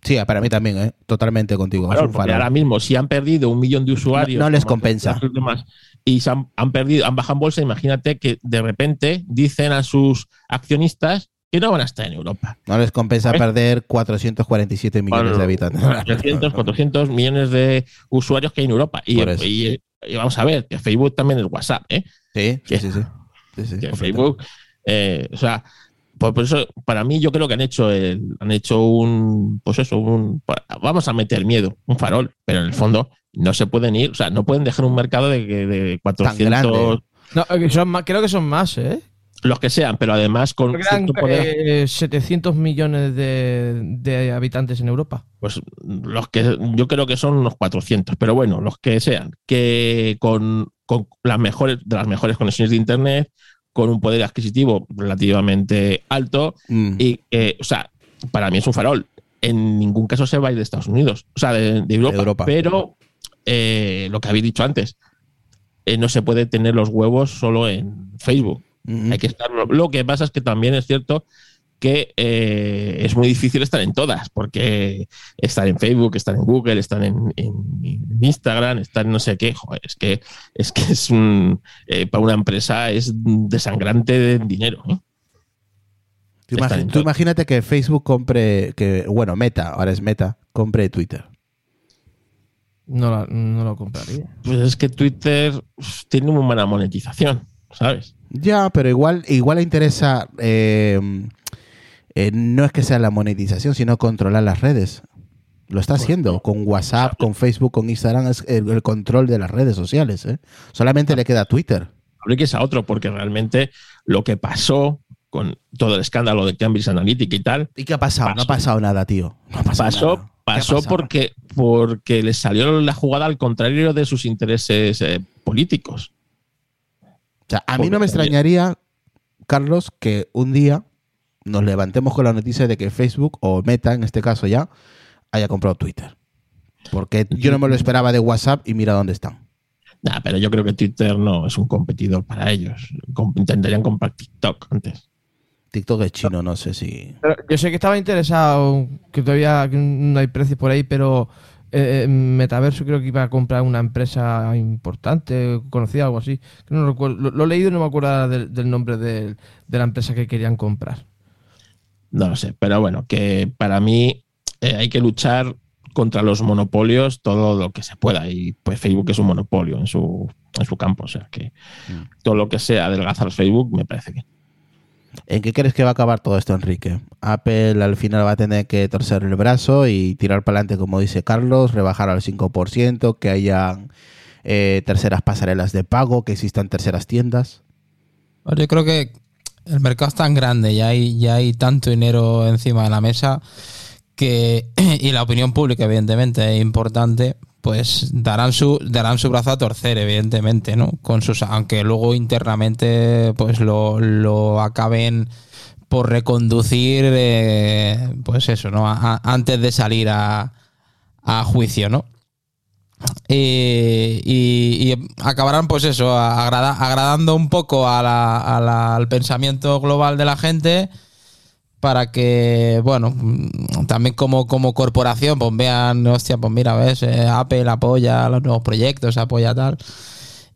Speaker 2: Sí, para mí también, ¿eh? totalmente contigo. es un farol.
Speaker 6: ahora mismo, si han perdido un millón de usuarios.
Speaker 2: No- no les compensa.
Speaker 6: demás, y se han, han perdido, han bajado en bolsa, imagínate que de repente dicen a sus accionistas que no van a estar en Europa.
Speaker 2: No les compensa
Speaker 6: ¿Eh?
Speaker 2: perder 447 millones
Speaker 6: Bueno,
Speaker 2: de habitantes.
Speaker 6: 300, 400 millones de usuarios que hay en Europa. Y, y- y vamos a ver, que Facebook también es WhatsApp, ¿eh?
Speaker 2: Sí, sí, sí. sí. Sí, sí,
Speaker 6: que. Facebook, eh, o sea, por, por eso, para mí, yo creo que han hecho el- han hecho un, pues eso, un, vamos a meter miedo, un farol, pero en el fondo no se pueden ir, o sea, no pueden dejar un mercado de, que- de 400,
Speaker 2: grande.
Speaker 5: No, son más, creo que son más, ¿eh?
Speaker 6: Los que sean, pero además con cierto poder,
Speaker 5: eh, 700 millones de, de habitantes en Europa.
Speaker 6: pues los que yo creo que son unos 400, pero bueno, los que sean, que con, con las mejores, de las mejores conexiones de internet, con un poder adquisitivo relativamente alto,
Speaker 2: Mm.
Speaker 6: Y, eh, o sea, para mí es un farol. En ningún caso se va a ir de Estados Unidos, o sea, de, de Europa.
Speaker 2: De Europa.
Speaker 6: Pero eh, lo que habéis dicho antes, eh, no se puede tener los huevos solo en Facebook. Hay que estar. Lo que pasa es que también es cierto que eh, es muy difícil estar en todas, porque estar en Facebook, estar en Google, estar en, en- en Instagram, estar en no sé qué, joder, es que es que es un eh, para una empresa es desangrante de dinero. ¿eh?
Speaker 2: Tú, imagi- imagínate que Facebook compre, que bueno, Meta, ahora es Meta, compre Twitter.
Speaker 5: No, la- no lo compraría.
Speaker 6: Pues es que Twitter tiene muy buena monetización, ¿sabes?
Speaker 2: Ya, pero igual, igual le interesa, eh, eh, no es que sea la monetización, sino controlar las redes. Lo está haciendo con WhatsApp, con Facebook, con Instagram, es el, el control de las redes sociales. ¿eh? Solamente le queda Twitter.
Speaker 6: Habrá que es a otro, porque realmente lo que pasó con todo el escándalo de Cambridge Analytica y tal,
Speaker 2: ¿Y qué ha pasado? No ha pasado nada, tío. No ha pasado
Speaker 6: pasó,
Speaker 2: nada. ¿Qué ha
Speaker 6: pasó porque, porque les salió la jugada al contrario de sus intereses eh, políticos.
Speaker 2: O sea, a mí no me extrañaría, Carlos, que un día nos levantemos con la noticia de que Facebook, o Meta en este caso ya, haya comprado Twitter. Porque yo no me lo esperaba de WhatsApp y mira dónde están.
Speaker 6: Nah, pero yo creo que Twitter no es un competidor para ellos. Intentarían comprar TikTok antes.
Speaker 2: TikTok es chino, no sé si...
Speaker 5: Pero yo sé que estaba interesado, que todavía no hay precios por ahí, pero eh, Metaverso creo que iba a comprar una empresa importante, conocida, algo así. Que No recuerdo, lo, lo he leído y no me acuerdo del, del nombre de la empresa que querían comprar.
Speaker 6: No lo sé, pero bueno, que para mí eh, hay que luchar contra los monopolios todo lo que se pueda. Y pues Facebook es un monopolio en su, en su campo. O sea que todo lo que sea adelgazar Facebook me parece bien.
Speaker 2: ¿En qué crees que va a acabar todo esto, Enrique? Apple al final va a tener que torcer el brazo y tirar para adelante, como dice Carlos, rebajar al 5%, que haya eh, terceras pasarelas de pago, que existan terceras tiendas.
Speaker 3: Yo creo que el mercado es tan grande y hay, hay tanto dinero encima de la mesa que, *clears throat* y la opinión pública, evidentemente, es importante, pues darán su, darán su brazo a torcer, evidentemente, ¿no? Con sus, aunque luego internamente pues lo, lo acaben por reconducir, eh, pues eso, ¿no? Antes de salir a, a juicio, ¿no? Y, acabarán, pues eso, agrada- agradando un poco a la- a la- al pensamiento global de la gente para que, bueno, mm, también como, como corporación, pues vean, hostia, pues mira, ves, Eh, Apple apoya los nuevos proyectos, apoya tal.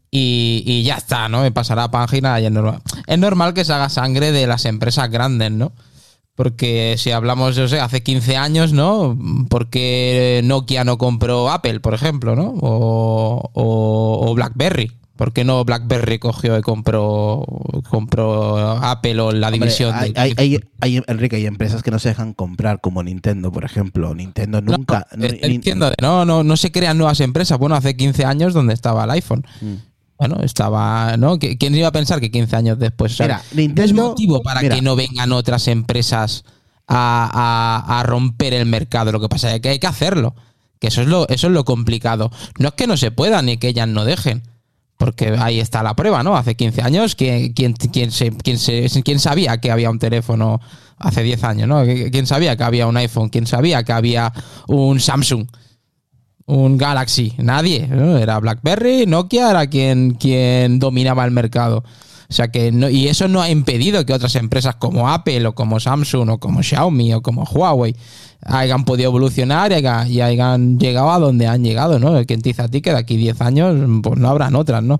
Speaker 3: Y, y ya está, ¿no? Me pasará página y es normal. Es normal que se haga sangre de las empresas grandes, ¿no? Porque si hablamos, yo sé, hace 15 años, ¿no? Porque Nokia no compró Apple, por ejemplo, ¿no? O, o- o BlackBerry. ¿Por qué no BlackBerry cogió y compró, compró Apple o la
Speaker 2: Hombre,
Speaker 3: división
Speaker 2: hay,
Speaker 3: de-
Speaker 2: hay- hay- Enrique, hay empresas que no se dejan comprar, como Nintendo, por ejemplo. Nintendo nunca...
Speaker 3: no, entiendo, no, no, no se crean nuevas empresas. Bueno, hace 15 años donde estaba el iPhone.
Speaker 2: Mm.
Speaker 3: Bueno, estaba, ¿no? ¿Qui- ¿Quién iba a pensar que 15 años después?
Speaker 2: Mira,
Speaker 3: no es
Speaker 2: Nintendo-
Speaker 3: motivo para
Speaker 2: mira.
Speaker 3: que no vengan otras empresas a, a- a romper el mercado. Lo que pasa es que hay que hacerlo. Que eso es lo, eso es lo complicado. No es que no se pueda ni que ellas no dejen. Porque ahí está la prueba, ¿no? Hace 15 años, ¿quién, quién, quién, se, quién, se- quién sabía que había un teléfono hace 10 años, ¿no? ¿Quién sabía que había un iPhone? ¿Quién sabía que había un Samsung? Un Galaxy? Nadie. ¿no? Era BlackBerry, Nokia era quien, quien dominaba el mercado. O sea que no, y eso no ha impedido que otras empresas como Apple o como Samsung o como Xiaomi o como Huawei hayan podido evolucionar y hayan, llegado a donde han llegado, ¿no? Quien te dice a ti que de aquí 10 años pues no habrán otras, ¿no?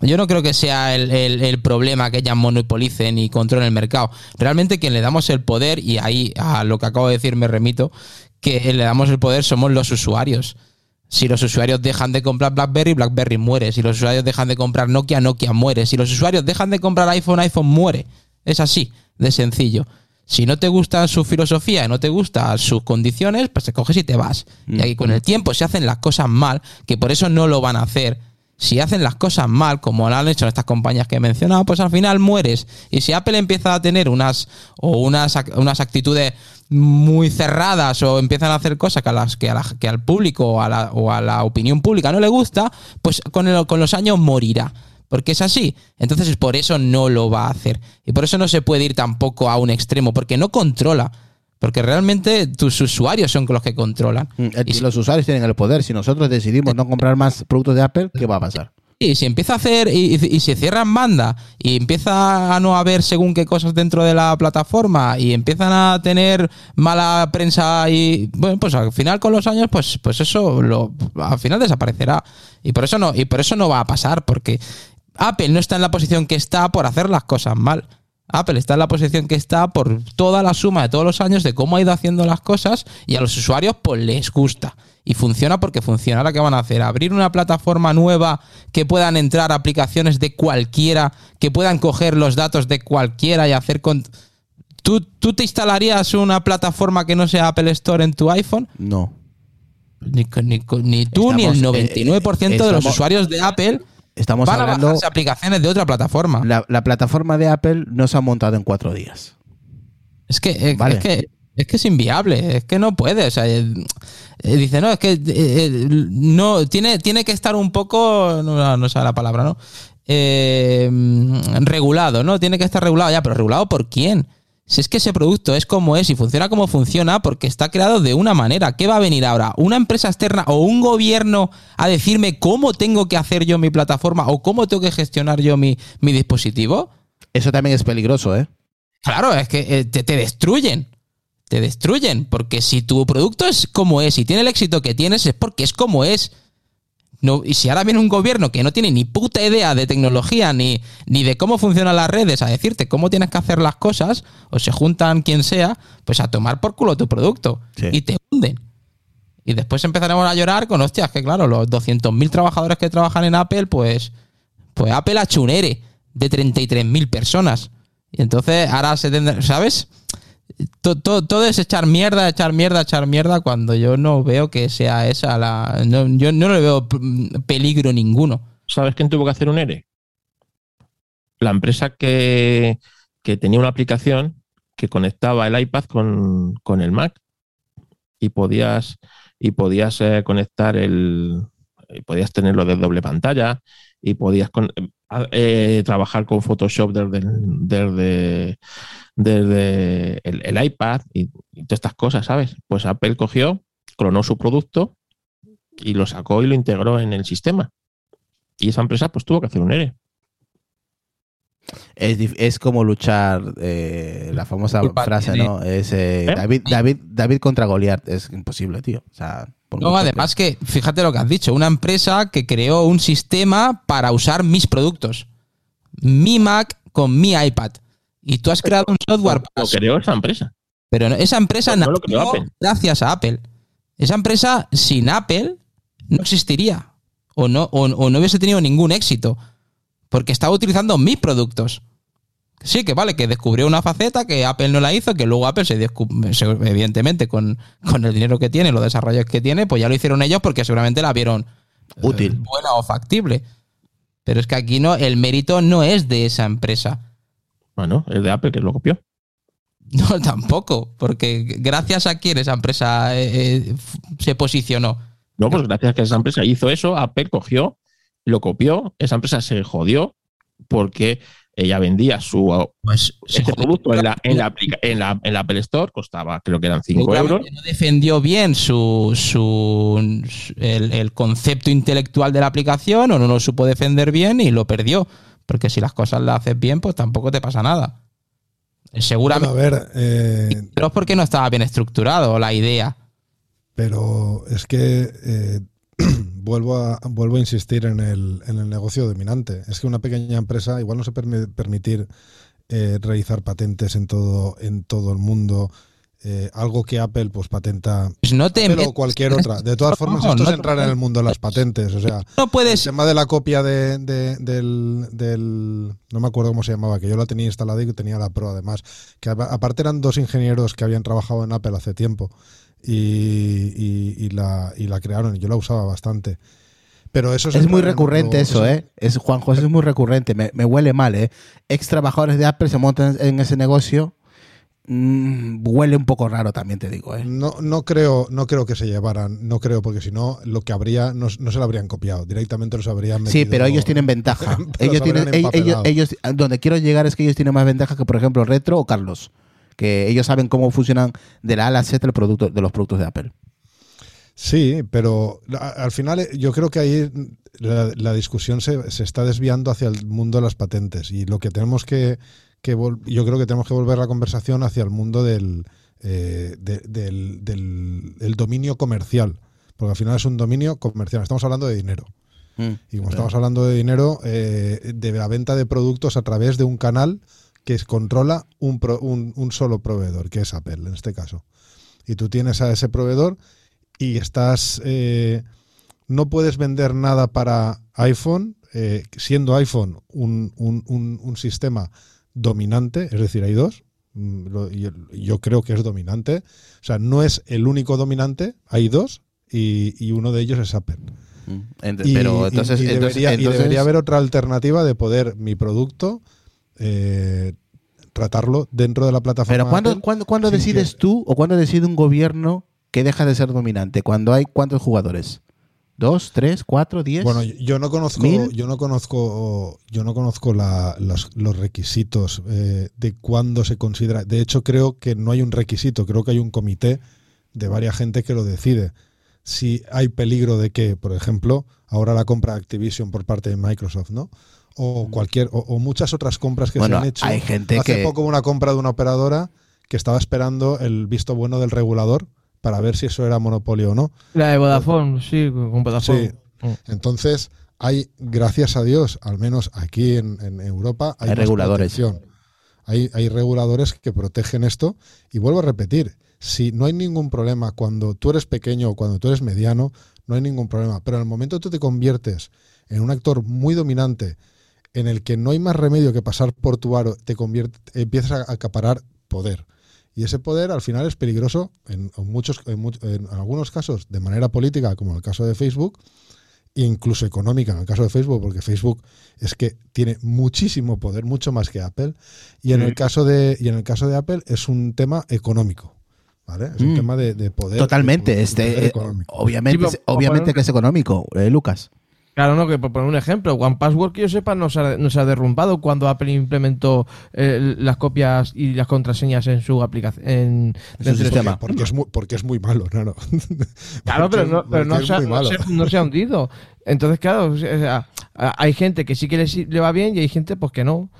Speaker 3: Yo no creo que sea el, el- el problema que ellas monopolicen y controlen el mercado. Realmente quien le damos el poder, y ahí a lo que acabo de decir me remito, que le damos el poder somos los usuarios. Si los usuarios dejan de comprar BlackBerry, BlackBerry muere. Si los usuarios dejan de comprar Nokia, Nokia muere. Si los usuarios dejan de comprar iPhone, iPhone muere. Es así, de sencillo. Si no te gusta su filosofía y no te gustan sus condiciones, pues te coges y te vas. Y ahí con el tiempo se hacen las cosas mal, que por eso no lo van a hacer. Si hacen las cosas mal, como lo han hecho estas compañías que he mencionado, pues al final mueres. Y si Apple empieza a tener unas o unas, unas actitudes muy cerradas o empiezan a hacer cosas que, a las, que, a la- que al público o a, la, o a la opinión pública no le gusta, pues con, el- con los años morirá. Porque es así. Entonces, por eso no lo va a hacer. Y por eso no se puede ir tampoco a un extremo, porque no controla. Porque realmente tus usuarios son los que controlan.
Speaker 2: Mm,
Speaker 3: Y
Speaker 2: Y
Speaker 3: si-
Speaker 2: los usuarios tienen el poder. Si nosotros decidimos no comprar más productos de Apple, ¿qué va a pasar?
Speaker 3: Y si empieza a hacer y, y- se cierran banda y empieza a no haber según qué cosas dentro de la plataforma y empiezan a tener mala prensa y bueno pues al final con los años pues pues eso lo, al final desaparecerá y por eso no y por eso no va a pasar porque Apple no está en la posición que está por hacer las cosas mal. Apple está en la posición que está por toda la suma de todos los años de cómo ha ido haciendo las cosas y a los usuarios pues les gusta. Y funciona porque funciona. Ahora, ¿qué van a hacer? ¿Abrir una plataforma nueva que puedan entrar aplicaciones de cualquiera, que puedan coger los datos de cualquiera y hacer con... ¿Tú, ¿Tú te instalarías una plataforma que no sea Apple Store en tu iPhone?
Speaker 2: No.
Speaker 3: Ni, ni- ni tú ni el
Speaker 2: Estamos,
Speaker 3: 99%
Speaker 2: eh,
Speaker 3: de los
Speaker 2: estamos-
Speaker 3: usuarios de Apple
Speaker 2: Estamos
Speaker 3: van a
Speaker 2: hablando.
Speaker 3: bajarse aplicaciones de otra plataforma.
Speaker 2: La, la plataforma de Apple no se ha montado en cuatro días.
Speaker 3: Es que, es,
Speaker 2: Vale.
Speaker 3: es que es que es inviable, es que no puede. O sea, eh, eh, dice, no, es que eh, no, tiene, tiene que estar un poco, no, no sabe la palabra, ¿no? Eh, regulado, ¿no? Tiene que estar regulado ya, pero regulado por quién? Si es que ese producto es como es y funciona como funciona porque está creado de una manera. ¿Qué va a venir ahora? ¿Una empresa externa o un gobierno a decirme cómo tengo que hacer yo mi plataforma o cómo tengo que gestionar yo mi, mi dispositivo?
Speaker 2: Eso también es peligroso, ¿eh?
Speaker 3: Claro, es que eh, te, te destruyen. Te destruyen. Porque si tu producto es como es y tiene el éxito que tienes, es porque es como es. No, y si ahora viene un gobierno que no tiene ni puta idea de tecnología ni, ni de cómo funcionan las redes a decirte cómo tienes que hacer las cosas, o se juntan quien sea, pues a tomar por culo tu producto.
Speaker 2: Sí.
Speaker 3: Y te hunden. Y después empezaremos a llorar con, hostias, que claro, los 200.000 trabajadores que trabajan en Apple, pues, pues Apple ha hecho un ERE de 33.000 personas. Y entonces ahora se tendrá, ¿sabes? To- to- Todo, es echar mierda, echar mierda, echar mierda cuando yo no veo que sea esa la... no- yo no le veo peligro ninguno.
Speaker 6: ¿Sabes quién tuvo que hacer un ERE? La empresa que, que tenía una aplicación que conectaba el iPad con, con el Mac y podías, y podías eh, conectar el. y podías tenerlo de doble pantalla y podías con- eh, trabajar con Photoshop desde, desde, desde el iPad y, y todas estas cosas, ¿sabes? Pues Apple cogió, clonó su producto y lo sacó y lo integró en el sistema. Y esa empresa pues tuvo que hacer un ERE.
Speaker 2: Es, es como luchar, eh, la famosa
Speaker 3: Culpa
Speaker 2: frase,
Speaker 3: tiene.
Speaker 2: ¿no? Es eh,
Speaker 6: ¿Eh?
Speaker 2: David, David, David contra Goliat. Es imposible, tío. O sea, por
Speaker 3: No, además que, fíjate lo que has dicho, una empresa que creó un sistema para usar mis productos. Mi Mac con mi iPad. Y tú has creado un software para
Speaker 6: Lo creó esa empresa.
Speaker 3: Pero no- esa empresa
Speaker 6: No, no lo creó
Speaker 3: nació
Speaker 6: Apple.
Speaker 3: gracias a Apple. Esa empresa sin Apple no existiría. O no, o, o no hubiese tenido ningún éxito. Porque estaba utilizando mis productos. Sí, que vale, que descubrió una faceta que Apple no la hizo, que luego Apple se, se- evidentemente, con, con el dinero que tiene, los desarrollos que tiene, pues ya lo hicieron ellos porque seguramente la vieron eh,
Speaker 2: Útil.
Speaker 3: buena o factible. Pero es que aquí no, el mérito no es de esa empresa.
Speaker 6: Bueno, es de Apple que lo copió. *laughs*
Speaker 3: No, tampoco, porque gracias a quién esa empresa eh, eh, se posicionó.
Speaker 6: No, pues gracias a que esa empresa hizo eso, Apple cogió, lo copió, esa empresa se jodió porque ella vendía su
Speaker 3: Pues se
Speaker 6: este producto en la, en, la, en, la, en la Apple Store, costaba creo que eran 5
Speaker 3: Seguramente
Speaker 6: euros.
Speaker 3: No defendió bien su, su su- el, el concepto intelectual de la aplicación o no lo supo defender bien y lo perdió. Porque si las cosas las haces bien, pues tampoco te pasa nada. Seguramente.
Speaker 4: Bueno, a ver, eh,
Speaker 3: Pero es porque no estaba bien estructurado la idea.
Speaker 4: pero es que eh, vuelvo, a, vuelvo a insistir en el, en el negocio dominante. Es que una pequeña empresa igual no se puede permitir eh, realizar patentes en todo, en todo el mundo. eh, algo que Apple pues patenta
Speaker 3: Pues no te
Speaker 4: Apple o
Speaker 3: metas-
Speaker 4: cualquier otra. De todas *laughs* formas,
Speaker 3: No,
Speaker 4: esto
Speaker 3: no
Speaker 4: es
Speaker 3: te-
Speaker 4: entrar en el mundo de las patentes. O sea,
Speaker 3: no
Speaker 4: el
Speaker 3: puedes.
Speaker 4: tema de la copia de, de- del, del- No me acuerdo cómo se llamaba, que yo la tenía instalada y que tenía la Pro además. Que apa- aparte eran dos ingenieros que habían trabajado en Apple hace tiempo y, y- y la, y la crearon yo la usaba bastante. Pero eso
Speaker 2: Es
Speaker 4: entrar
Speaker 2: muy
Speaker 4: en
Speaker 2: recurrente eso, ¿eh? Es, Juanjo, eso es muy recurrente. Me, me huele mal, ¿eh? Ex trabajadores de Apple se montan en ese negocio. Mm, huele un poco raro también, te digo, ¿eh?
Speaker 4: No, no creo, no creo que se llevaran, no creo, porque si no, lo que habría, no, no se lo habrían copiado, directamente los habrían metido.
Speaker 2: Sí, pero ellos tienen ventaja. *laughs*
Speaker 4: Los
Speaker 2: ellos tienen, ellos, ellos- donde quiero llegar es que ellos tienen más ventaja que, por ejemplo, Retro o Carlos. Que ellos saben cómo funcionan de la A a la Z el producto, de los productos de Apple.
Speaker 4: Sí, pero al final eh, yo creo que ahí la, la discusión se, se está desviando hacia el mundo de las patentes y lo que tenemos que, que yo creo que tenemos que volver la conversación hacia el mundo del, eh, de- del, del- el dominio comercial, porque al final es un dominio comercial, estamos hablando de dinero.
Speaker 2: Mm,
Speaker 4: Y como estamos hablando de dinero, eh, de la venta de productos a través de un canal que controla un, pro- un, un solo proveedor, que es Apple en este caso. Y tú tienes a ese proveedor y estás... eh, no puedes vender nada para iPhone, eh, siendo iPhone un, sistema dominante, es decir, hay dos. mm, lo- Yo creo que es dominante. O sea, no es el único dominante, hay dos, y, y uno de ellos es Apple.
Speaker 2: mm. Ent-
Speaker 4: Y,
Speaker 2: pero entonces,
Speaker 4: y debería, y
Speaker 2: entonces-
Speaker 4: debería haber otra alternativa de poder mi producto eh, tratarlo dentro de la plataforma.
Speaker 2: Pero ¿cuándo,
Speaker 4: Apple
Speaker 2: cuándo, cuándo
Speaker 4: sin
Speaker 2: decides
Speaker 4: que-
Speaker 2: tú o cuándo decide un gobierno que deja de ser dominante? Cuando hay cuántos jugadores? ¿Dos, tres, cuatro, diez?
Speaker 4: Bueno, yo no conozco,
Speaker 2: ¿Mil?
Speaker 4: yo no conozco, yo no conozco la- los, los requisitos eh, de cuándo se considera. De hecho, creo que no hay un requisito. Creo que hay un comité de varias gente que lo decide. Si hay peligro de que, por ejemplo, ahora la compra de Activision por parte de Microsoft, ¿no? O cualquier, o, o muchas otras compras que
Speaker 2: Bueno,
Speaker 4: se han hecho.
Speaker 2: hay gente
Speaker 4: Hace
Speaker 2: que-
Speaker 4: poco una compra de una operadora que estaba esperando el visto bueno del regulador para ver si eso era monopolio o no.
Speaker 5: La de Vodafone, sí, con Vodafone.
Speaker 4: Sí. Entonces, hay, gracias a Dios, al menos aquí en, en Europa, hay,
Speaker 2: Hay reguladores.
Speaker 4: protección. Hay, hay reguladores que protegen esto. Y vuelvo a repetir, si no hay ningún problema cuando tú eres pequeño o cuando tú eres mediano, no hay ningún problema. Pero en el momento que tú te conviertes en un actor muy dominante, en el que no hay más remedio que pasar por tu aro, te convierte, empiezas a acaparar poder. Y ese poder al final es peligroso en, en muchos, en, en algunos casos de manera política, como en el caso de Facebook, e incluso económica en el caso de Facebook, porque Facebook es que tiene muchísimo poder, mucho más que Apple. Y en el caso de, y en el caso de Apple es un tema económico. ¿Vale? Es un
Speaker 2: Mm.
Speaker 4: tema de, de poder.
Speaker 2: Totalmente.
Speaker 4: de poder
Speaker 2: Este, eh, obviamente,
Speaker 5: Sí, pero-
Speaker 2: es- obviamente que es económico, eh, Lucas.
Speaker 5: Claro, no, que por poner un ejemplo, One Password, que yo sepa, no se ha, no se ha derrumbado cuando Apple implementó eh, las copias y las contraseñas en su aplicación. En,
Speaker 2: su
Speaker 5: de
Speaker 2: sistema.
Speaker 4: Porque es muy, porque es muy malo, claro. *laughs*
Speaker 5: Claro, pero no, pero no se, no se- no se ha hundido. Entonces, claro, o sea, hay gente que sí que le, le va bien y hay gente pues que no.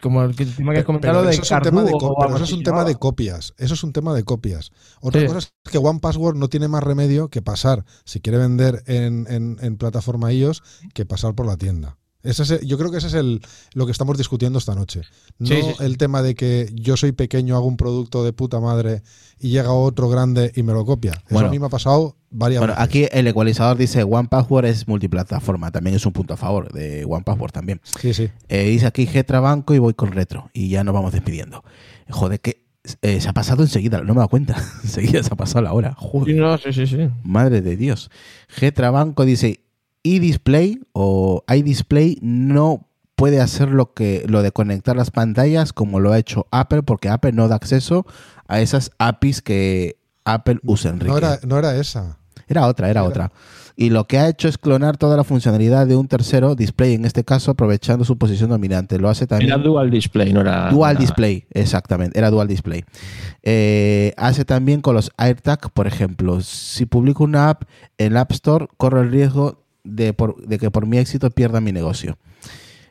Speaker 5: Como el tema que has comentado de
Speaker 4: eso es un tema de,
Speaker 5: Cardu
Speaker 4: co-
Speaker 5: o
Speaker 4: pero
Speaker 5: algo
Speaker 4: eso es
Speaker 5: así,
Speaker 4: un tema
Speaker 5: ¿no?
Speaker 4: de copias. Eso es un tema de copias. Otra
Speaker 5: Sí.
Speaker 4: cosa es que One Password no tiene más remedio que pasar, si quiere vender en, en- en plataforma iOS, que pasar por la tienda. Ese es yo creo que ese es el, lo que estamos discutiendo esta noche. No
Speaker 5: Sí, sí, sí.
Speaker 4: el tema de que yo soy pequeño, hago un producto de puta madre y llega otro grande y me lo copia. Eso
Speaker 2: Bueno.
Speaker 4: a mí me ha pasado varias
Speaker 2: Bueno,
Speaker 4: veces.
Speaker 2: aquí el ecualizador dice One Password es multiplataforma. También es un punto a favor de One Password también.
Speaker 4: Sí, sí.
Speaker 2: Eh, dice aquí Getra Banco y voy con Retro. Y ya nos vamos despidiendo. Joder, que eh, se ha pasado enseguida, no me he dado cuenta. *laughs* enseguida se ha pasado la hora. Joder.
Speaker 5: Sí, no, sí, sí, sí.
Speaker 2: Madre de Dios. Getra Banco dice iDisplay o iDisplay no puede hacer lo que lo de conectar las pantallas como lo ha hecho Apple, porque Apple no da acceso a esas APIs que Apple usa, Enrique.
Speaker 4: No era, no era esa.
Speaker 2: Era otra, era,
Speaker 4: Era.
Speaker 2: otra. Y lo que ha hecho es clonar toda la funcionalidad de un tercero, display en este caso, aprovechando su posición dominante. Lo hace también.
Speaker 6: Era dual display, no era.
Speaker 2: Dual display, exactamente, era dual display. Eh, hace también con los AirTag, por ejemplo, si publico una app en la App Store, corro el riesgo de, por- de que por mi éxito pierda mi negocio.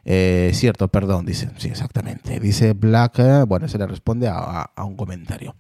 Speaker 2: Eh, cierto, perdón, dice, sí, exactamente. Dice Black, eh, bueno, se le responde a, un comentario.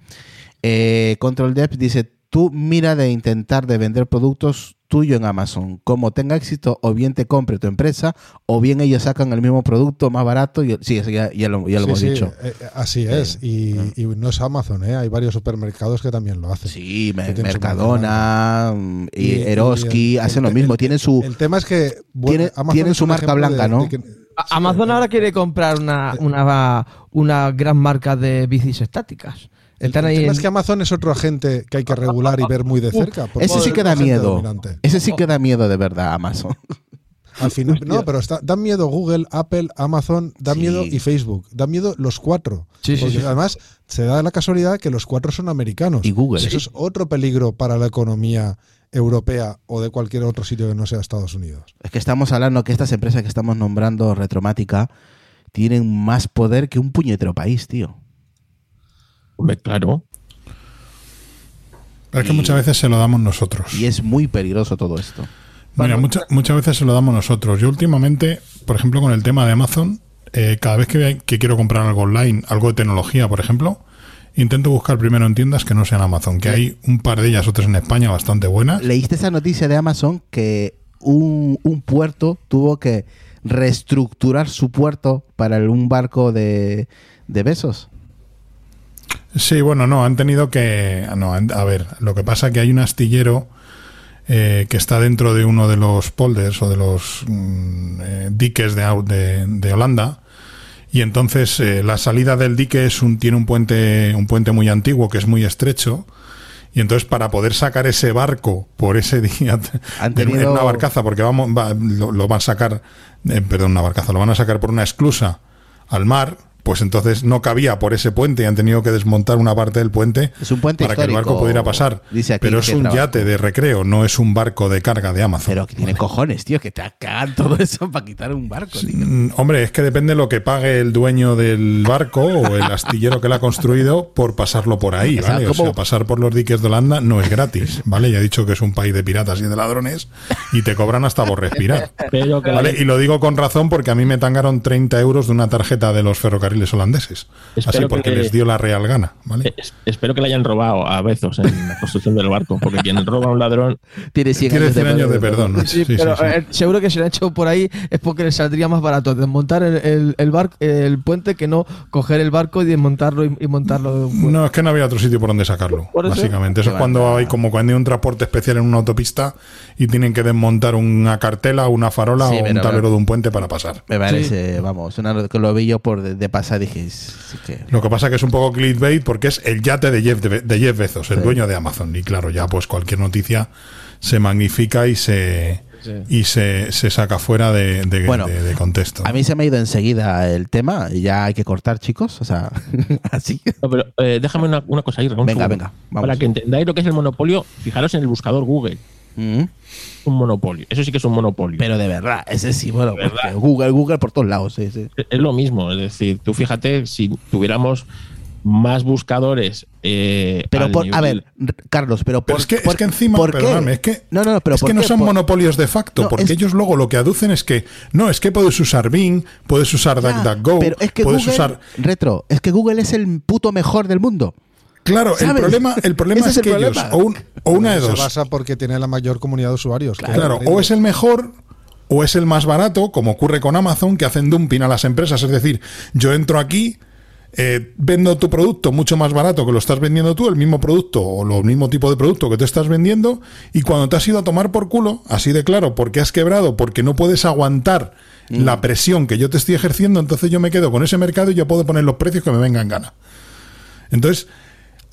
Speaker 2: Eh, Control Depth dice, tú mira de intentar de vender productos tuyo en Amazon. Como tenga éxito, o bien te compre tu empresa, o bien ellos sacan el mismo producto más barato. Y, sí, eso ya, ya lo, ya lo
Speaker 4: Sí,
Speaker 2: hemos
Speaker 4: sí,
Speaker 2: dicho.
Speaker 4: eh, así es. Y, y no es Amazon, ¿eh? hay varios supermercados que también lo hacen.
Speaker 2: Sí, Mercadona mm, y,
Speaker 4: Y-
Speaker 2: Eroski hacen
Speaker 4: el-
Speaker 2: lo mismo.
Speaker 4: el-
Speaker 2: tienen su...
Speaker 4: El tema es que bueno,
Speaker 2: Tiene-
Speaker 4: Amazon
Speaker 2: tienen su marca blanca,
Speaker 4: de-
Speaker 2: ¿no?
Speaker 4: de que-
Speaker 5: A- Amazon ahora quiere comprar una, una, una gran marca de bicis estáticas.
Speaker 4: El,
Speaker 5: Están
Speaker 4: el
Speaker 5: ahí
Speaker 4: tema
Speaker 5: en-
Speaker 4: es que Amazon es otro agente que hay que regular y ver muy de cerca.
Speaker 2: Ese
Speaker 4: es
Speaker 2: sí que da miedo.
Speaker 4: dominante.
Speaker 2: Ese sí que da miedo de verdad, Amazon. *laughs*
Speaker 4: Al final, no, pero está, dan miedo Google, Apple, Amazon, da
Speaker 2: Sí.
Speaker 4: miedo y Facebook. Da miedo los cuatro.
Speaker 5: Sí, sí,
Speaker 4: Porque
Speaker 5: sí.
Speaker 4: además se da la casualidad que los cuatro son americanos.
Speaker 2: Y Google.
Speaker 4: Eso es otro peligro para la economía europea o de cualquier otro sitio que no sea Estados Unidos.
Speaker 2: Es que estamos hablando que estas empresas que estamos nombrando Retromática tienen más poder que un puñetero país, tío.
Speaker 6: Hombre, claro.
Speaker 7: Pero es que
Speaker 2: Y-
Speaker 7: muchas veces se lo damos nosotros.
Speaker 2: Y es muy peligroso todo esto.
Speaker 7: Mira, mucha- muchas veces se lo damos nosotros. Yo últimamente, por ejemplo, con el tema de Amazon, eh, cada vez que, que quiero comprar algo online, algo de tecnología, por ejemplo, intento buscar primero en tiendas que no sean Amazon, que hay un par de ellas, otras en España, bastante buenas.
Speaker 2: ¿Leíste esa noticia de Amazon que un, un puerto tuvo que reestructurar su puerto para el- un barco de, de besos?
Speaker 7: Sí, bueno, no, han tenido que... No, a ver, lo que pasa es que hay un astillero eh, que está dentro de uno de los polders o de los mm, eh, diques de, de, de Holanda. Y entonces eh, la salida del dique es un, tiene un puente, un puente muy antiguo que es muy estrecho. Y entonces para poder sacar ese barco por ese *laughs* día
Speaker 2: tenido-
Speaker 7: en una barcaza, porque vamos, va- lo, lo van a sacar, perdón, una barcaza, lo van a sacar por una esclusa al mar, pues entonces no cabía por ese puente y han tenido que desmontar una parte del puente
Speaker 2: Es un puente
Speaker 7: para que el barco pudiera pasar.
Speaker 2: dice aquí
Speaker 7: Pero es un yate de recreo, no es un barco de carga de Amazon.
Speaker 2: Pero que tiene cojones, tío, que te cagan todo eso para quitar un barco, tío.
Speaker 7: Mm, Hombre, es que depende lo que pague el dueño del barco o el *laughs* astillero que lo ha construido por pasarlo por ahí,
Speaker 2: O sea,
Speaker 7: ¿vale? O sea, pasar por los diques de Holanda no es gratis, ¿vale? Ya he dicho que es un país de piratas y de ladrones y te cobran hasta por respirar. *laughs*
Speaker 6: Que,
Speaker 7: ¿Vale? Y lo digo con razón porque a mí me tangaron 30 euros de una tarjeta de los ferrocarriles holandeses.
Speaker 6: Espero
Speaker 7: Así
Speaker 6: que
Speaker 7: porque
Speaker 6: le-
Speaker 7: les dio la real gana, ¿vale?
Speaker 6: es- espero que le hayan robado a Bezos en la construcción del barco, porque quien roba a un ladrón
Speaker 2: Tiene 100
Speaker 7: Tiene
Speaker 2: años,
Speaker 7: 100 años de perdón. ¿no?
Speaker 5: Sí,
Speaker 7: Sí, sí,
Speaker 5: pero
Speaker 7: sí.
Speaker 5: eh, seguro que si lo han hecho por ahí es porque les saldría más barato desmontar el, el, el, bar- el puente que no coger el barco y desmontarlo y, y montarlo.
Speaker 7: No, es que no había otro sitio por donde sacarlo,
Speaker 5: Por eso-
Speaker 7: básicamente. Eso es cuando hay como cuando hay un transporte especial en una autopista y tienen que desmontar una cartela, una farola
Speaker 2: Sí,
Speaker 7: o un
Speaker 2: pero-
Speaker 7: tablero de un puente para pasar.
Speaker 2: Me parece, vamos, una, que lo vi yo por de, de pasar dije, sí que...
Speaker 7: Lo que pasa que es un poco clickbait porque es el yate de Jeff, de, de Jeff Bezos, el dueño de Amazon. Y claro, ya pues cualquier noticia se magnifica y se y se, se saca fuera de, de-
Speaker 2: Bueno,
Speaker 7: de- de contexto.
Speaker 2: A mí se me ha ido enseguida el tema y ya hay que cortar, chicos. O sea, *laughs* así.
Speaker 6: No, pero eh, déjame una, una cosa ahí,
Speaker 2: Venga,
Speaker 6: segundo.
Speaker 2: venga, vamos.
Speaker 6: Para que entendáis lo que es el monopolio, fijaros en el buscador Google.
Speaker 2: Mm.
Speaker 6: Un monopolio. Eso sí que es un monopolio.
Speaker 2: Pero de verdad, ese sí, bueno, Google, Google por todos lados, sí, sí.
Speaker 6: es lo mismo. Es decir, tú fíjate, si tuviéramos más buscadores. eh,
Speaker 2: Pero por, a ver, Carlos, pero por
Speaker 7: Pero es que,
Speaker 2: por-
Speaker 7: es que encima,
Speaker 2: ¿por qué?
Speaker 7: perdóname, es que,
Speaker 2: no, no, no, pero
Speaker 7: es
Speaker 2: ¿por
Speaker 7: que no son
Speaker 2: Por-
Speaker 7: monopolios de facto,
Speaker 2: No,
Speaker 7: porque
Speaker 2: es-
Speaker 7: ellos luego lo que aducen es que no, es que puedes usar Bing, puedes usar DuckDuckGo,
Speaker 2: pero es que
Speaker 7: puedes
Speaker 2: Google,
Speaker 7: usar
Speaker 2: retro, es que Google es el puto mejor del mundo.
Speaker 7: Claro, el problema, el *laughs* problema es
Speaker 2: es
Speaker 7: que
Speaker 2: el
Speaker 7: ellos,
Speaker 2: problema.
Speaker 7: o, un- o una de
Speaker 4: Se
Speaker 7: dos,
Speaker 4: basa porque tiene la mayor comunidad de usuarios.
Speaker 7: claro, o es el mejor o es el más barato, como ocurre con Amazon, que hacen dumping a las empresas. Es decir, yo entro aquí, eh, vendo tu producto mucho más barato que lo estás vendiendo tú, el mismo producto o lo mismo tipo de producto que tú estás vendiendo, y cuando te has ido a tomar por culo, así de claro, porque has quebrado, porque no puedes aguantar la presión que yo te estoy ejerciendo, entonces yo me quedo con ese mercado y yo puedo poner los precios que me vengan en gana. Entonces,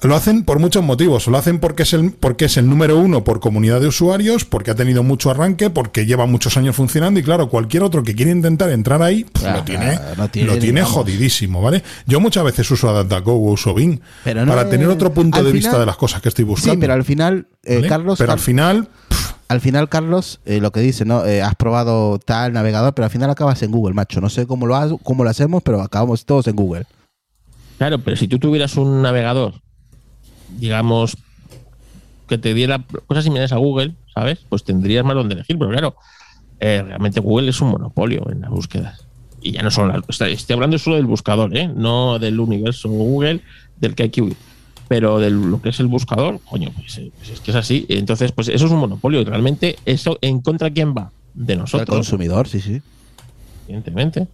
Speaker 7: Lo hacen por muchos motivos. Lo hacen porque es el, porque es el número uno por comunidad de usuarios, porque ha tenido mucho arranque, porque lleva muchos años funcionando y claro, cualquier otro que quiera intentar entrar ahí, pues,
Speaker 2: Claro,
Speaker 7: lo tiene,
Speaker 2: no tiene,
Speaker 7: lo tiene
Speaker 2: vamos.
Speaker 7: jodidísimo, ¿vale? Yo muchas veces uso AdaptGo o uso Bing
Speaker 2: Pero no
Speaker 7: para
Speaker 2: es-
Speaker 7: tener otro punto
Speaker 2: al
Speaker 7: de
Speaker 2: final-
Speaker 7: vista de las cosas que estoy buscando.
Speaker 2: Sí, pero al final, eh,
Speaker 7: ¿vale?
Speaker 2: Carlos,
Speaker 7: Pero al
Speaker 2: Car-
Speaker 7: final,
Speaker 2: al final, Carlos, eh, lo que dice, ¿no? Eh, has probado tal navegador, pero al final acabas en Google, macho. No sé cómo lo, ha- cómo lo hacemos, pero acabamos todos en Google.
Speaker 6: Claro, pero si tú tuvieras un navegador, digamos, que te diera cosas similares a Google, ¿sabes? Pues tendrías más donde elegir, pero claro, eh, realmente Google es un monopolio en las búsquedas. Y ya no solo, estoy estoy hablando solo del buscador, ¿eh? No del universo Google del que hay que huir. Pero de lo que es el buscador, coño, pues, eh, pues es que es así. Entonces, pues eso es un monopolio. Y realmente, ¿eso en contra de quién va? De
Speaker 2: El
Speaker 6: nosotros
Speaker 2: consumidor, sí, sí.
Speaker 6: evidentemente.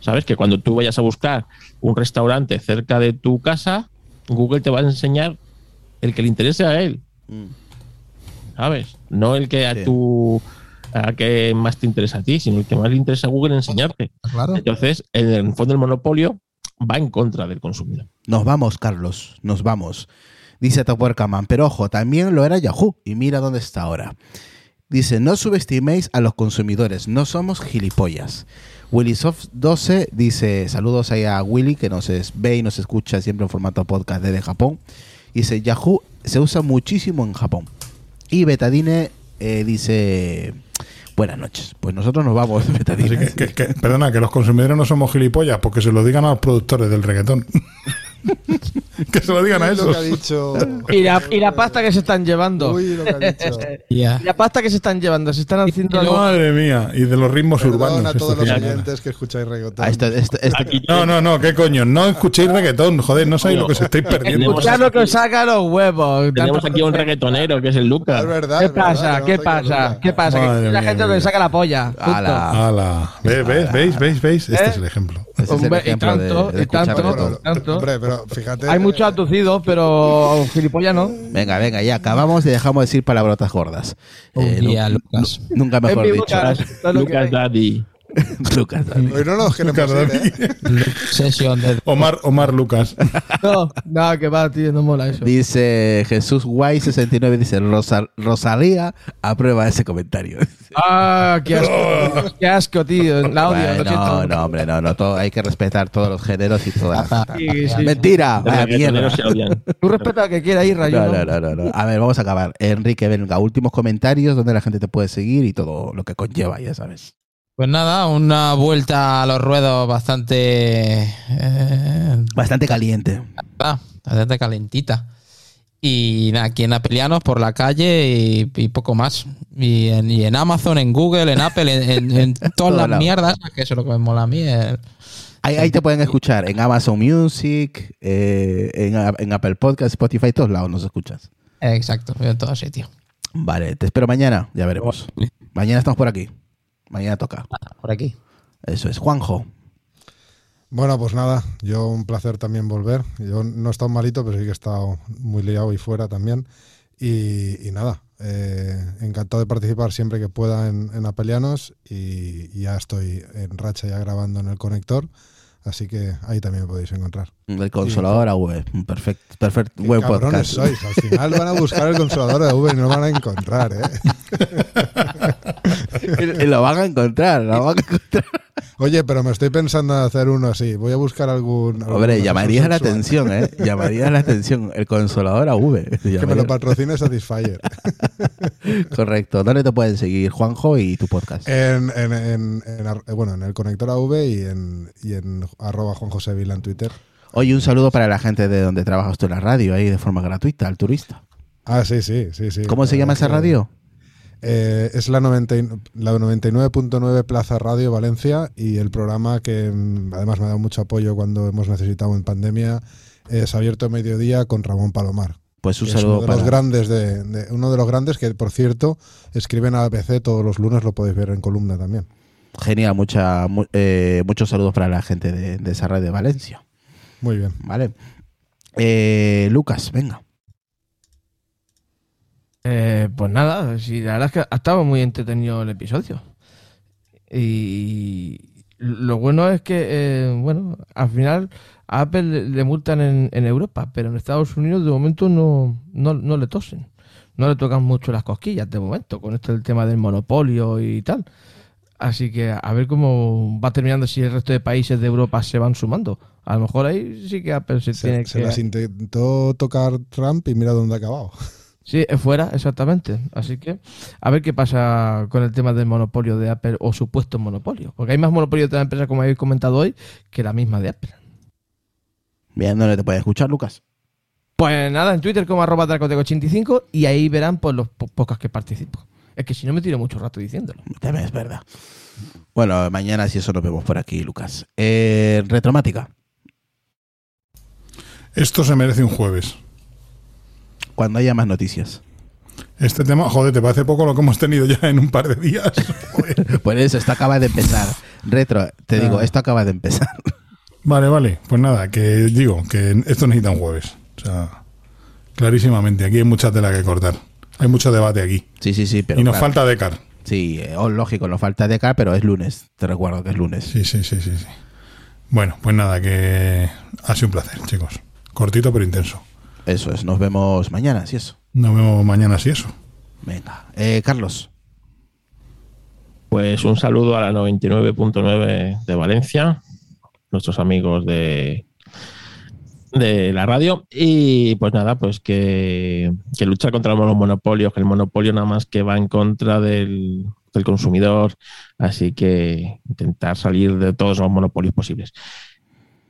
Speaker 6: Sabes que cuando tú vayas a buscar un restaurante cerca de tu casa, Google te va a enseñar el que le interese a él, ¿sabes? No el que a
Speaker 2: Sí.
Speaker 6: tu a que más te interesa a ti, sino el que más le interesa a Google enseñarte.
Speaker 4: Claro.
Speaker 6: Entonces, en el fondo el monopolio va en contra del consumidor.
Speaker 2: Nos vamos, Carlos, nos vamos. Dice Topuercaman, pero ojo, también lo era Yahoo. Y mira dónde está ahora. Dice, no subestiméis a los consumidores, no somos gilipollas. Willysoft12 dice, saludos ahí a Willy, que nos ve y nos escucha siempre en formato podcast desde Japón. Dice, Yahoo se usa muchísimo en Japón. Y Betadine eh, dice, buenas noches. Pues nosotros nos vamos, *laughs* Betadine.
Speaker 7: que- perdona, que los consumidores no somos gilipollas, porque se lo digan a los productores del reggaetón. *laughs* que se lo digan a
Speaker 4: Uy, que dicho.
Speaker 5: Y la, y la pasta que se están llevando.
Speaker 4: Uy, lo que ha dicho. *laughs*
Speaker 3: Ya.
Speaker 5: Y la pasta que se están llevando. Se están haciendo algo.
Speaker 7: Madre mía, y de los ritmos
Speaker 4: Perdón
Speaker 7: urbanos.
Speaker 4: a todos
Speaker 7: que
Speaker 4: los
Speaker 7: llaman.
Speaker 4: oyentes que escucháis reggaetón.
Speaker 2: Ah, esto- esto-
Speaker 7: No, no, no, qué coño, no escuchéis reggaetón, joder, no sabéis lo que os estáis perdiendo.
Speaker 5: Escuchad lo que os saca los huevos.
Speaker 6: Tenemos aquí un reggaetonero que es el
Speaker 4: Es
Speaker 6: Lucas.
Speaker 4: verdad.
Speaker 5: ¿Qué pasa? ¿Qué pasa? ¿Qué pasa? Que
Speaker 7: Madre
Speaker 5: la
Speaker 7: mía,
Speaker 5: gente
Speaker 7: mía.
Speaker 5: le saca la polla.
Speaker 2: Ala.
Speaker 7: Ala. ¿Ves, ves, veis, veis, veis? Este
Speaker 5: ¿Eh?
Speaker 7: es el ejemplo.
Speaker 2: ese es el
Speaker 5: y
Speaker 2: ejemplo de-
Speaker 5: tanto,
Speaker 2: de
Speaker 5: y tanto. Tanto.
Speaker 4: hombre, pero fíjate.
Speaker 5: Hay mucho atucido, pero gilipollas no.
Speaker 2: Venga, venga, ya acabamos y dejamos de decir palabrotas gordas.
Speaker 3: Un
Speaker 2: Eh,
Speaker 3: día, Lucas.
Speaker 2: nunca mejor dicho.
Speaker 5: Lucas.
Speaker 6: Daddy. *laughs*
Speaker 2: Lucas, Dani.
Speaker 4: Hoy no nos queremos
Speaker 7: Lucas
Speaker 4: ir, ¿eh? *laughs*
Speaker 3: Sesión de
Speaker 7: Omar, Omar Lucas. *laughs*
Speaker 5: No, no, que va, tío, no mola eso.
Speaker 2: Dice Jesús Guay69, dice Rosa- Rosalía aprueba ese comentario.
Speaker 5: Ah, qué asco. qué asco, tío. La odio, lo
Speaker 2: Bueno,
Speaker 5: siento.
Speaker 2: no, hombre, no, no, todo- hay que respetar todos los géneros y todas.
Speaker 5: Sí, sí.
Speaker 2: Mentira, vaya mierda.
Speaker 6: reggaetoneros se odian.
Speaker 5: Tú respeta al que quiera ir, Rayo.
Speaker 2: No, no, no, no, no. A ver, vamos a acabar. Enrique, venga, últimos comentarios donde la gente te puede seguir y todo lo que conlleva, ya sabes.
Speaker 3: Pues nada, una vuelta a los ruedos bastante. eh,
Speaker 2: Bastante caliente.
Speaker 3: ah, bastante calentita. Y nada, aquí en Apelianos por la calle y, y poco más. Y en, y en Amazon, en Google, en Apple, en, en- en *laughs* todas las
Speaker 2: lado.
Speaker 3: mierdas, que eso es lo que me mola a mí. el-
Speaker 2: Ahí, ahí te pueden escuchar en Amazon Music, eh, en Apple Podcast, Spotify, todos lados nos escuchas.
Speaker 3: Exacto, en todo sitio.
Speaker 2: Vale, te espero mañana, ya veremos. Mañana estamos por aquí. Mañana toca.
Speaker 3: Por aquí.
Speaker 2: Eso es. Juanjo.
Speaker 4: Bueno, pues nada, yo un placer también volver. Yo no he estado malito, pero sí que he estado muy liado y fuera también. Y, y nada, eh, encantado de participar siempre que pueda en, en Apelianos y, y ya estoy en racha ya grabando en el conector, así que ahí también me podéis encontrar.
Speaker 2: El consolador AV. Perfecto, perfecto.
Speaker 4: Qué
Speaker 2: Buen
Speaker 4: cabrones
Speaker 2: podcast.
Speaker 4: sois, al final van a buscar el consolador de V y no lo van a encontrar, ¿eh? *laughs* *laughs*
Speaker 2: Lo van a encontrar, lo van a encontrar.
Speaker 4: Oye, pero me estoy pensando en hacer uno así. Voy a buscar algún.
Speaker 2: Hombre, llamaría la atención, ¿eh? Llamaría la atención. El consolador AV. *laughs*
Speaker 4: Que me lo patrocine Satisfyer. *laughs*
Speaker 2: Correcto. ¿Dónde te pueden seguir, Juanjo, y tu podcast?
Speaker 4: En, en, en- en ar- eh, bueno, en el conector AV y en, y en arroba Juan José Vila en Twitter.
Speaker 2: Oye, un saludo para la gente de donde trabajas tú en la radio, ahí de forma gratuita, al turista.
Speaker 4: Ah, sí, sí, sí. sí.
Speaker 2: ¿Cómo se
Speaker 4: La
Speaker 2: llama esa radio?
Speaker 4: Eh, es la, 90 y- la 99.9 Plaza Radio Valencia y el programa que mm, además me ha dado mucho apoyo cuando hemos necesitado en pandemia es Abierto Mediodía con Ramón Palomar.
Speaker 2: Pues un
Speaker 4: es uno
Speaker 2: saludo
Speaker 4: de
Speaker 2: para.
Speaker 4: los grandes de, de- uno de los grandes que por cierto escriben a ABC todos los lunes lo podéis ver en columna también
Speaker 2: Genial, mucha, mu- eh, muchos saludos para la gente de, de esa radio de Valencia.
Speaker 4: muy bien
Speaker 2: Vale. Eh, Lucas, venga.
Speaker 5: Eh, pues nada, sí, la verdad es que ha estado muy entretenido el episodio. Y Lo bueno es que, eh, bueno, al final a Apple le, multan en, en Europa, pero en Estados Unidos de momento no, no, no le tosen. No le tocan mucho las cosquillas de momento, con esto del tema del monopolio y tal. Así que a ver cómo va terminando si el resto de países de Europa se van sumando. A lo mejor ahí sí que Apple se, tiene
Speaker 4: Se, se
Speaker 5: que...
Speaker 4: las intentó tocar Trump y mira dónde ha acabado. *laughs*
Speaker 5: Sí, es fuera, exactamente. Así que a ver qué pasa con el tema del monopolio de Apple o supuesto monopolio. Porque hay más monopolio de la empresa, como habéis comentado hoy, que la misma de Apple.
Speaker 2: Bien, ¿dónde te puedes escuchar, Lucas?
Speaker 5: Pues nada, en Twitter como arroba Dracoteco85 y ahí verán pues, los po- pocas que participo. Es que si no me tiro mucho rato diciéndolo.
Speaker 2: También es verdad. Bueno, mañana si eso nos vemos por aquí, Lucas. Eh, retromática.
Speaker 7: Esto se merece un jueves.
Speaker 2: Cuando haya más noticias.
Speaker 7: Este tema, joder, te parece poco lo que hemos tenido ya en un par de días. *laughs* Joder.
Speaker 2: Por eso, esto acaba de empezar. Retro, te digo,
Speaker 7: Ah.
Speaker 2: esto acaba de empezar. *laughs*
Speaker 7: Vale, vale. Pues nada, que digo, que esto necesita un jueves. O sea, clarísimamente, aquí hay mucha tela que cortar. Hay mucho debate aquí.
Speaker 2: Sí, sí, sí, pero.
Speaker 7: y nos
Speaker 2: claro.
Speaker 7: falta Decar.
Speaker 2: Sí, eh, oh, lógico, nos falta de acá, pero es lunes. Te recuerdo que es lunes.
Speaker 7: Sí, sí, sí, sí, sí. Bueno, pues nada, que ha sido un placer, chicos. Cortito pero intenso.
Speaker 2: Eso es, nos vemos mañana, si eso.
Speaker 7: Nos vemos mañana si eso.
Speaker 2: Venga. Eh, Carlos.
Speaker 6: Pues un saludo a la 99.9 de Valencia, nuestros amigos de, de la radio. Y pues nada, pues que, que luchar contra los monopolios, que el monopolio nada más que va en contra del, del consumidor. Así que intentar salir de todos los monopolios posibles.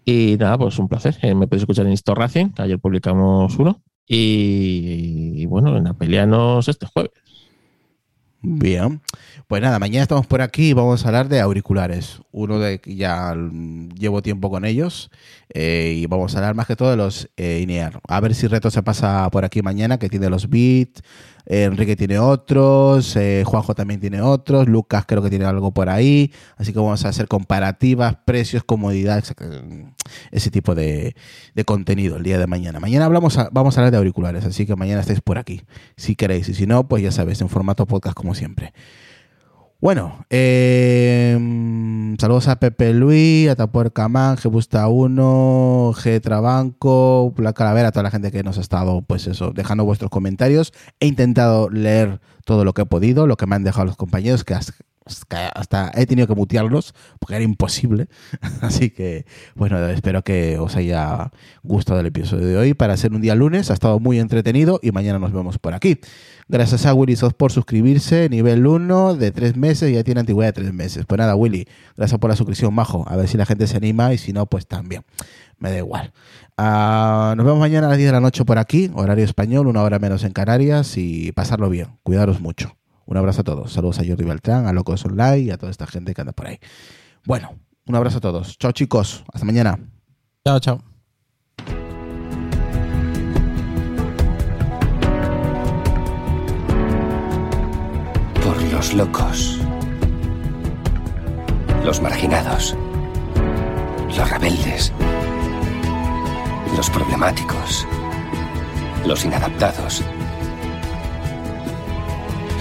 Speaker 6: Y nada, pues un placer. Eh, me podéis escuchar en Insto Racing, ayer publicamos uno. Y, bueno, en Apelianos este jueves.
Speaker 2: Bien. Pues nada, mañana estamos por aquí y vamos a hablar de auriculares. Uno de que ya llevo tiempo con ellos eh, y vamos a hablar más que todo de los eh, INEAR. A ver si Reto se pasa por aquí mañana, que tiene los Beats, eh, Enrique tiene otros, eh, Juanjo también tiene otros, Lucas creo que tiene algo por ahí. Así que vamos a hacer comparativas, precios, comodidad, ese tipo de, de contenido el día de mañana. Mañana hablamos a- vamos a hablar de auriculares, así que mañana estáis por aquí, si queréis. Y si no, pues ya sabéis, en formato podcast como siempre. Bueno, eh, saludos a Pepe Luis, a Tapuer Camán, G Busta 1, G Trabanco, La Calavera, a toda la gente que nos ha estado, pues eso, dejando vuestros comentarios. He intentado leer todo lo que he podido, lo que me han dejado los compañeros, que hasta, he tenido que mutearlos, porque era imposible. *laughs* Así que, bueno, espero que os haya gustado el episodio de hoy. Para ser un día lunes, ha estado muy entretenido y mañana nos vemos por aquí. Gracias a Willy Sos por suscribirse, nivel 1 de 3 meses, ya tiene antigüedad de 3 meses. Pues nada, Willy, gracias por la suscripción, majo. A ver si la gente se anima y si no, pues también. Me da igual. Ah, nos vemos mañana a las 10 de la noche por aquí, horario español, una hora menos en Canarias y pasarlo bien. Cuidaros mucho. Un abrazo a todos. Saludos a Jordi Beltrán, a Locos Online y a toda esta gente que anda por ahí. Bueno, un abrazo a todos. Chao chicos. Hasta mañana.
Speaker 3: Chao, chao.
Speaker 8: Por los locos. Los marginados. Los rebeldes. Los problemáticos. Los inadaptados.